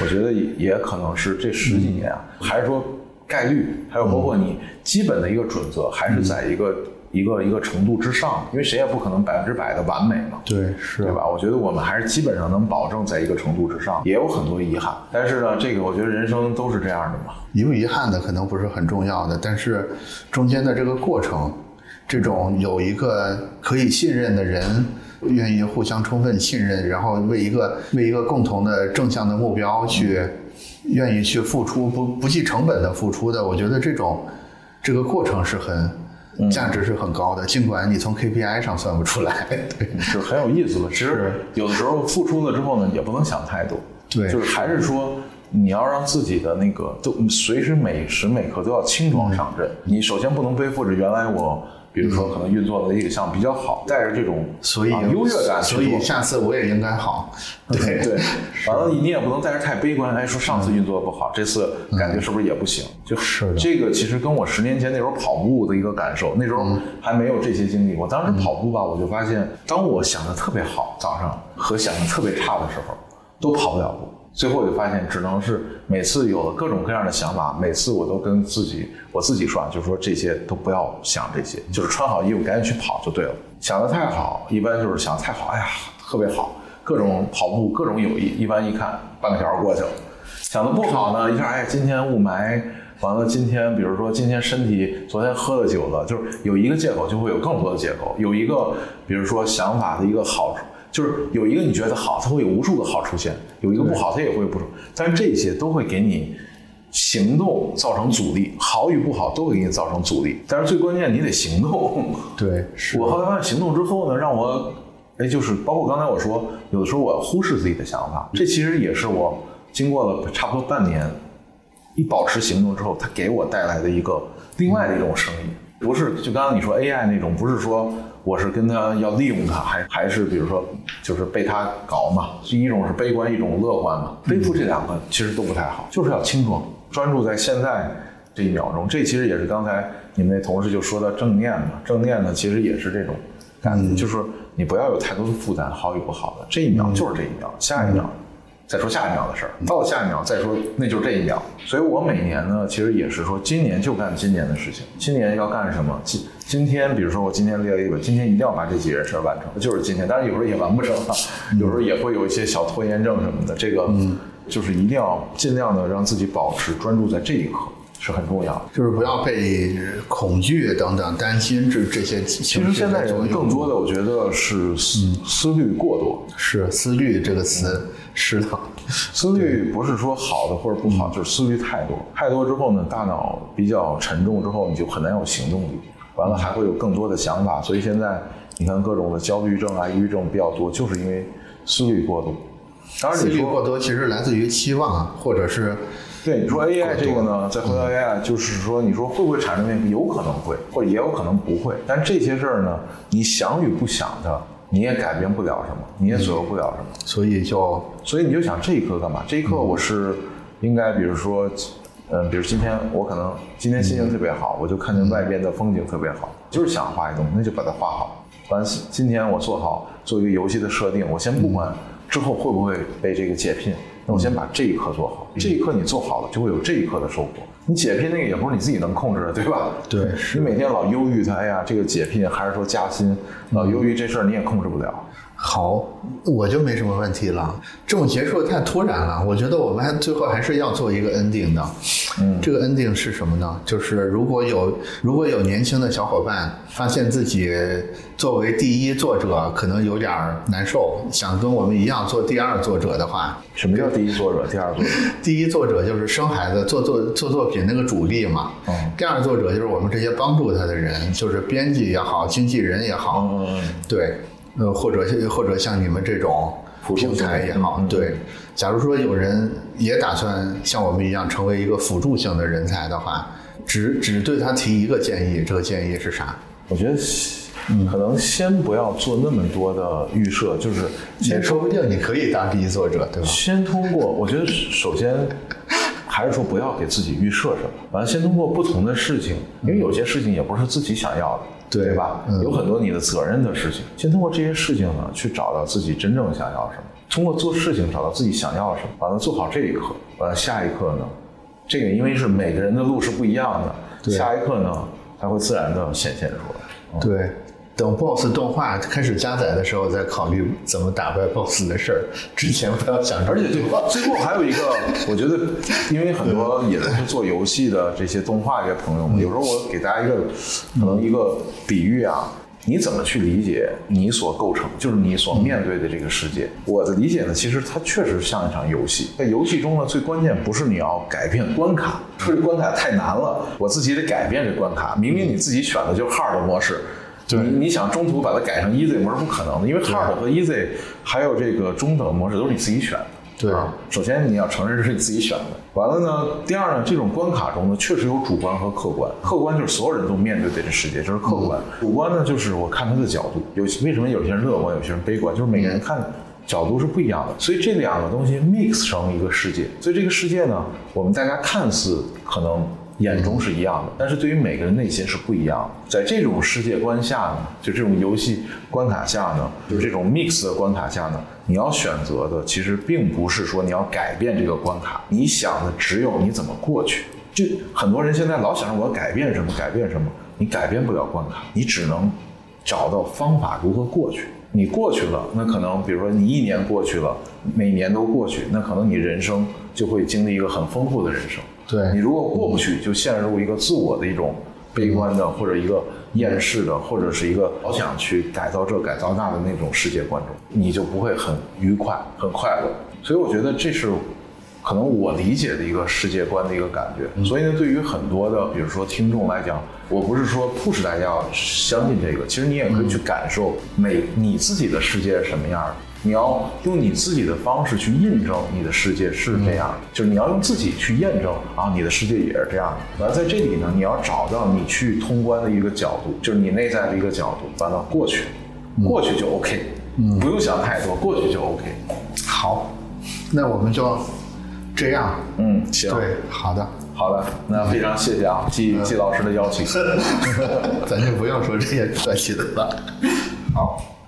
我觉得也也可能是这十几年啊，还是说概率，还有包括你基本的一个准则，还是在一个。一个一个程度之上，因为谁也不可能百分之百的完美嘛。对，是，对吧？我觉得我们还是基本上能保证在一个程度之上，也有很多遗憾。但是呢，这个我觉得人生都是这样的嘛。有遗憾的可能不是很重要的，但是中间的这个过程，这种有一个可以信任的人，愿意互相充分信任，然后为一个为一个共同的正向的目标去，愿意去付出不不计成本的付出的，我觉得这种这个过程是很。价值是很高的，尽管你从 KPI 上算不出来，对，是很有意思的。其实有的时候付出了之后呢，也不能想太多，对，就是还是说你要让自己的那个都随时每时每刻都要轻装上阵。你首先不能背负着原来我。比如说，可能运作的一个项目比较好，带着这种所以优越感，所以下次我也应该好。对对，完了你也不能带着太悲观，哎，说上次运作的不好，这次感觉是不是也不行？就是这个，其实跟我十年前那时候跑步的一个感受，那时候还没有这些经历。我当时跑步吧，我就发现，当我想的特别好，早上和想的特别差的时候，都跑不了步。最后就发现，只能是每次有了各种各样的想法，每次我都跟自己，我自己说，就是说这些都不要想这些，就是穿好衣服赶紧去跑就对了。想的太好，一般就是想太好，哎呀，特别好，各种跑步，各种友谊，一般一看半个小时过去了。想的不好呢，一看，哎，今天雾霾，完了，今天比如说今天身体昨天喝了酒了，就是有一个借口就会有更多的借口，有一个比如说想法的一个好处。就是有一个你觉得好，它会有无数个好出现；有一个不好，它也会有不少。但是这些都会给你行动造成阻力，好与不好都会给你造成阻力。但是最关键，你得行动。对，是我后来发现行动之后呢，让我哎，就是包括刚才我说，有的时候我要忽视自己的想法，这其实也是我经过了差不多半年，一保持行动之后，它给我带来的一个另外的一种声音。不是，就刚刚你说 AI 那种，不是说我是跟他要利用他，还还是比如说就是被他搞嘛？一种是悲观，一种乐观嘛。背负这两个其实都不太好，就是要轻装，专注在现在这一秒钟。这其实也是刚才你们那同事就说到正念嘛。正念呢，其实也是这种，感觉，就是你不要有太多的负担，好与不好的，这一秒就是这一秒，下一秒。再说下一秒的事儿，到了下一秒再说，那就是这一秒。所以我每年呢，其实也是说，今年就干今年的事情。今年要干什么？今今天，比如说我今天列了一个，今天一定要把这几件事完成，就是今天。当然有时候也完不成，有时候也会有一些小拖延症什么的。这个，就是一定要尽量的让自己保持专注在这一刻。是很重要的，就是不要被恐惧等等担心这这些。其实现在人更多的，我觉得是思思虑过多。是思虑这个词是的，思虑不是说好的或者不好，就是思虑太多。太多之后呢，大脑比较沉重之后，你就很难有行动力。完了还会有更多的想法。所以现在你看各种的焦虑症啊、抑郁症比较多，就是因为思虑过度。当然，思虑过多其实来自于期望，或者是。对你说 AI 这个呢，再回到 AI，就是说，你说会不会产生？有可能会，或者也有可能不会。但这些事儿呢，你想与不想的，你也改变不了什么，你也左右不了什么。所以就，所以你就想这一刻干嘛？这一刻我是应该，比如说，嗯，比如今天我可能今天心情特别好，我就看见外边的风景特别好，就是想画一东西，那就把它画好。完，今天我做好做一个游戏的设定，我先不管之后会不会被这个解聘。那我先把这一刻做好，这一刻你做好了，就会有这一刻的收获。你解聘那个也不是你自己能控制的，对吧？对，你每天老忧郁他，哎呀，这个解聘还是说加薪，老忧郁这事儿你也控制不了。好，我就没什么问题了。这种结束太突然了，我觉得我们还最后还是要做一个 ending 的。嗯，这个 ending 是什么呢？就是如果有如果有年轻的小伙伴发现自己作为第一作者可能有点难受，想跟我们一样做第二作者的话，什么叫第一作者？第二作者？第一作者就是生孩子做做做作品那个主力嘛。嗯。第二作者就是我们这些帮助他的人，就是编辑也好，经纪人也好。嗯嗯嗯。对。呃，或者或者像你们这种平台也好，对。假如说有人也打算像我们一样成为一个辅助性的人才的话，只只对他提一个建议，这个建议是啥？我觉得，可能先不要做那么多的预设，就是先说不定你可以当第一作者，对吧？先通过，我觉得首先还是说不要给自己预设什么，完了先通过不同的事情，因为有些事情也不是自己想要的。对吧？有很多你的责任的事情，先通过这些事情呢，去找到自己真正想要什么。通过做事情找到自己想要什么，把它做好这一刻，完了下一刻呢，这个因为是每个人的路是不一样的，下一刻呢，它会自然的显现出来。对。等 BOSS 动画开始加载的时候，再考虑怎么打败 BOSS 的事儿。之前不要想。而且最最后还有一个，我觉得，因为很多也都是做游戏的这些动画这些朋友们，有时候我给大家一个可能一个比喻啊，你怎么去理解你所构成，就是你所面对的这个世界？我的理解呢，其实它确实像一场游戏。在游戏中呢，最关键不是你要改变关卡，说这关卡太难了，我自己得改变这关卡。明明你自己选的就是 hard 模式。你你想中途把它改成 easy 模式不可能的，因为 hard 和 easy 还有这个中等模式都是你自己选的。对，首先你要承认这是你自己选的。完了呢，第二呢，这种关卡中呢确实有主观和客观。客观就是所有人都面对的这世界，这是客观。主观呢就是我看他的角度，有为什么有些人乐观，有些人悲观，就是每个人看角度是不一样的。所以这两个东西 mix 成一个世界。所以这个世界呢，我们大家看似可能。眼中是一样的，但是对于每个人内心是不一样的。在这种世界观下呢，就这种游戏关卡下呢，就这种 mix 的关卡下呢，你要选择的其实并不是说你要改变这个关卡，你想的只有你怎么过去。就很多人现在老想着我要改变什么，改变什么，你改变不了关卡，你只能找到方法如何过去。你过去了，那可能比如说你一年过去了，每年都过去，那可能你人生就会经历一个很丰富的人生。对你如果过不去，就陷入一个自我的一种悲观的或者一个厌世的，或者是一个老想去改造这改造那的那种世界观中，你就不会很愉快、很快乐。所以我觉得这是可能我理解的一个世界观的一个感觉。所以呢，对于很多的比如说听众来讲，我不是说促使大家要相信这个，其实你也可以去感受每你自己的世界是什么样的。你要用你自己的方式去印证你的世界是这样的，就是你要用自己去验证啊，你的世界也是这样的。完在这里呢，你要找到你去通关的一个角度，就是你内在的一个角度，完了过去，过去就 OK，不用想太多，过去就 OK。好，那我们就这样。嗯，行，对，好的，好的，那非常谢谢啊，季季老师的邀请，咱就不要说这些客气的了。好。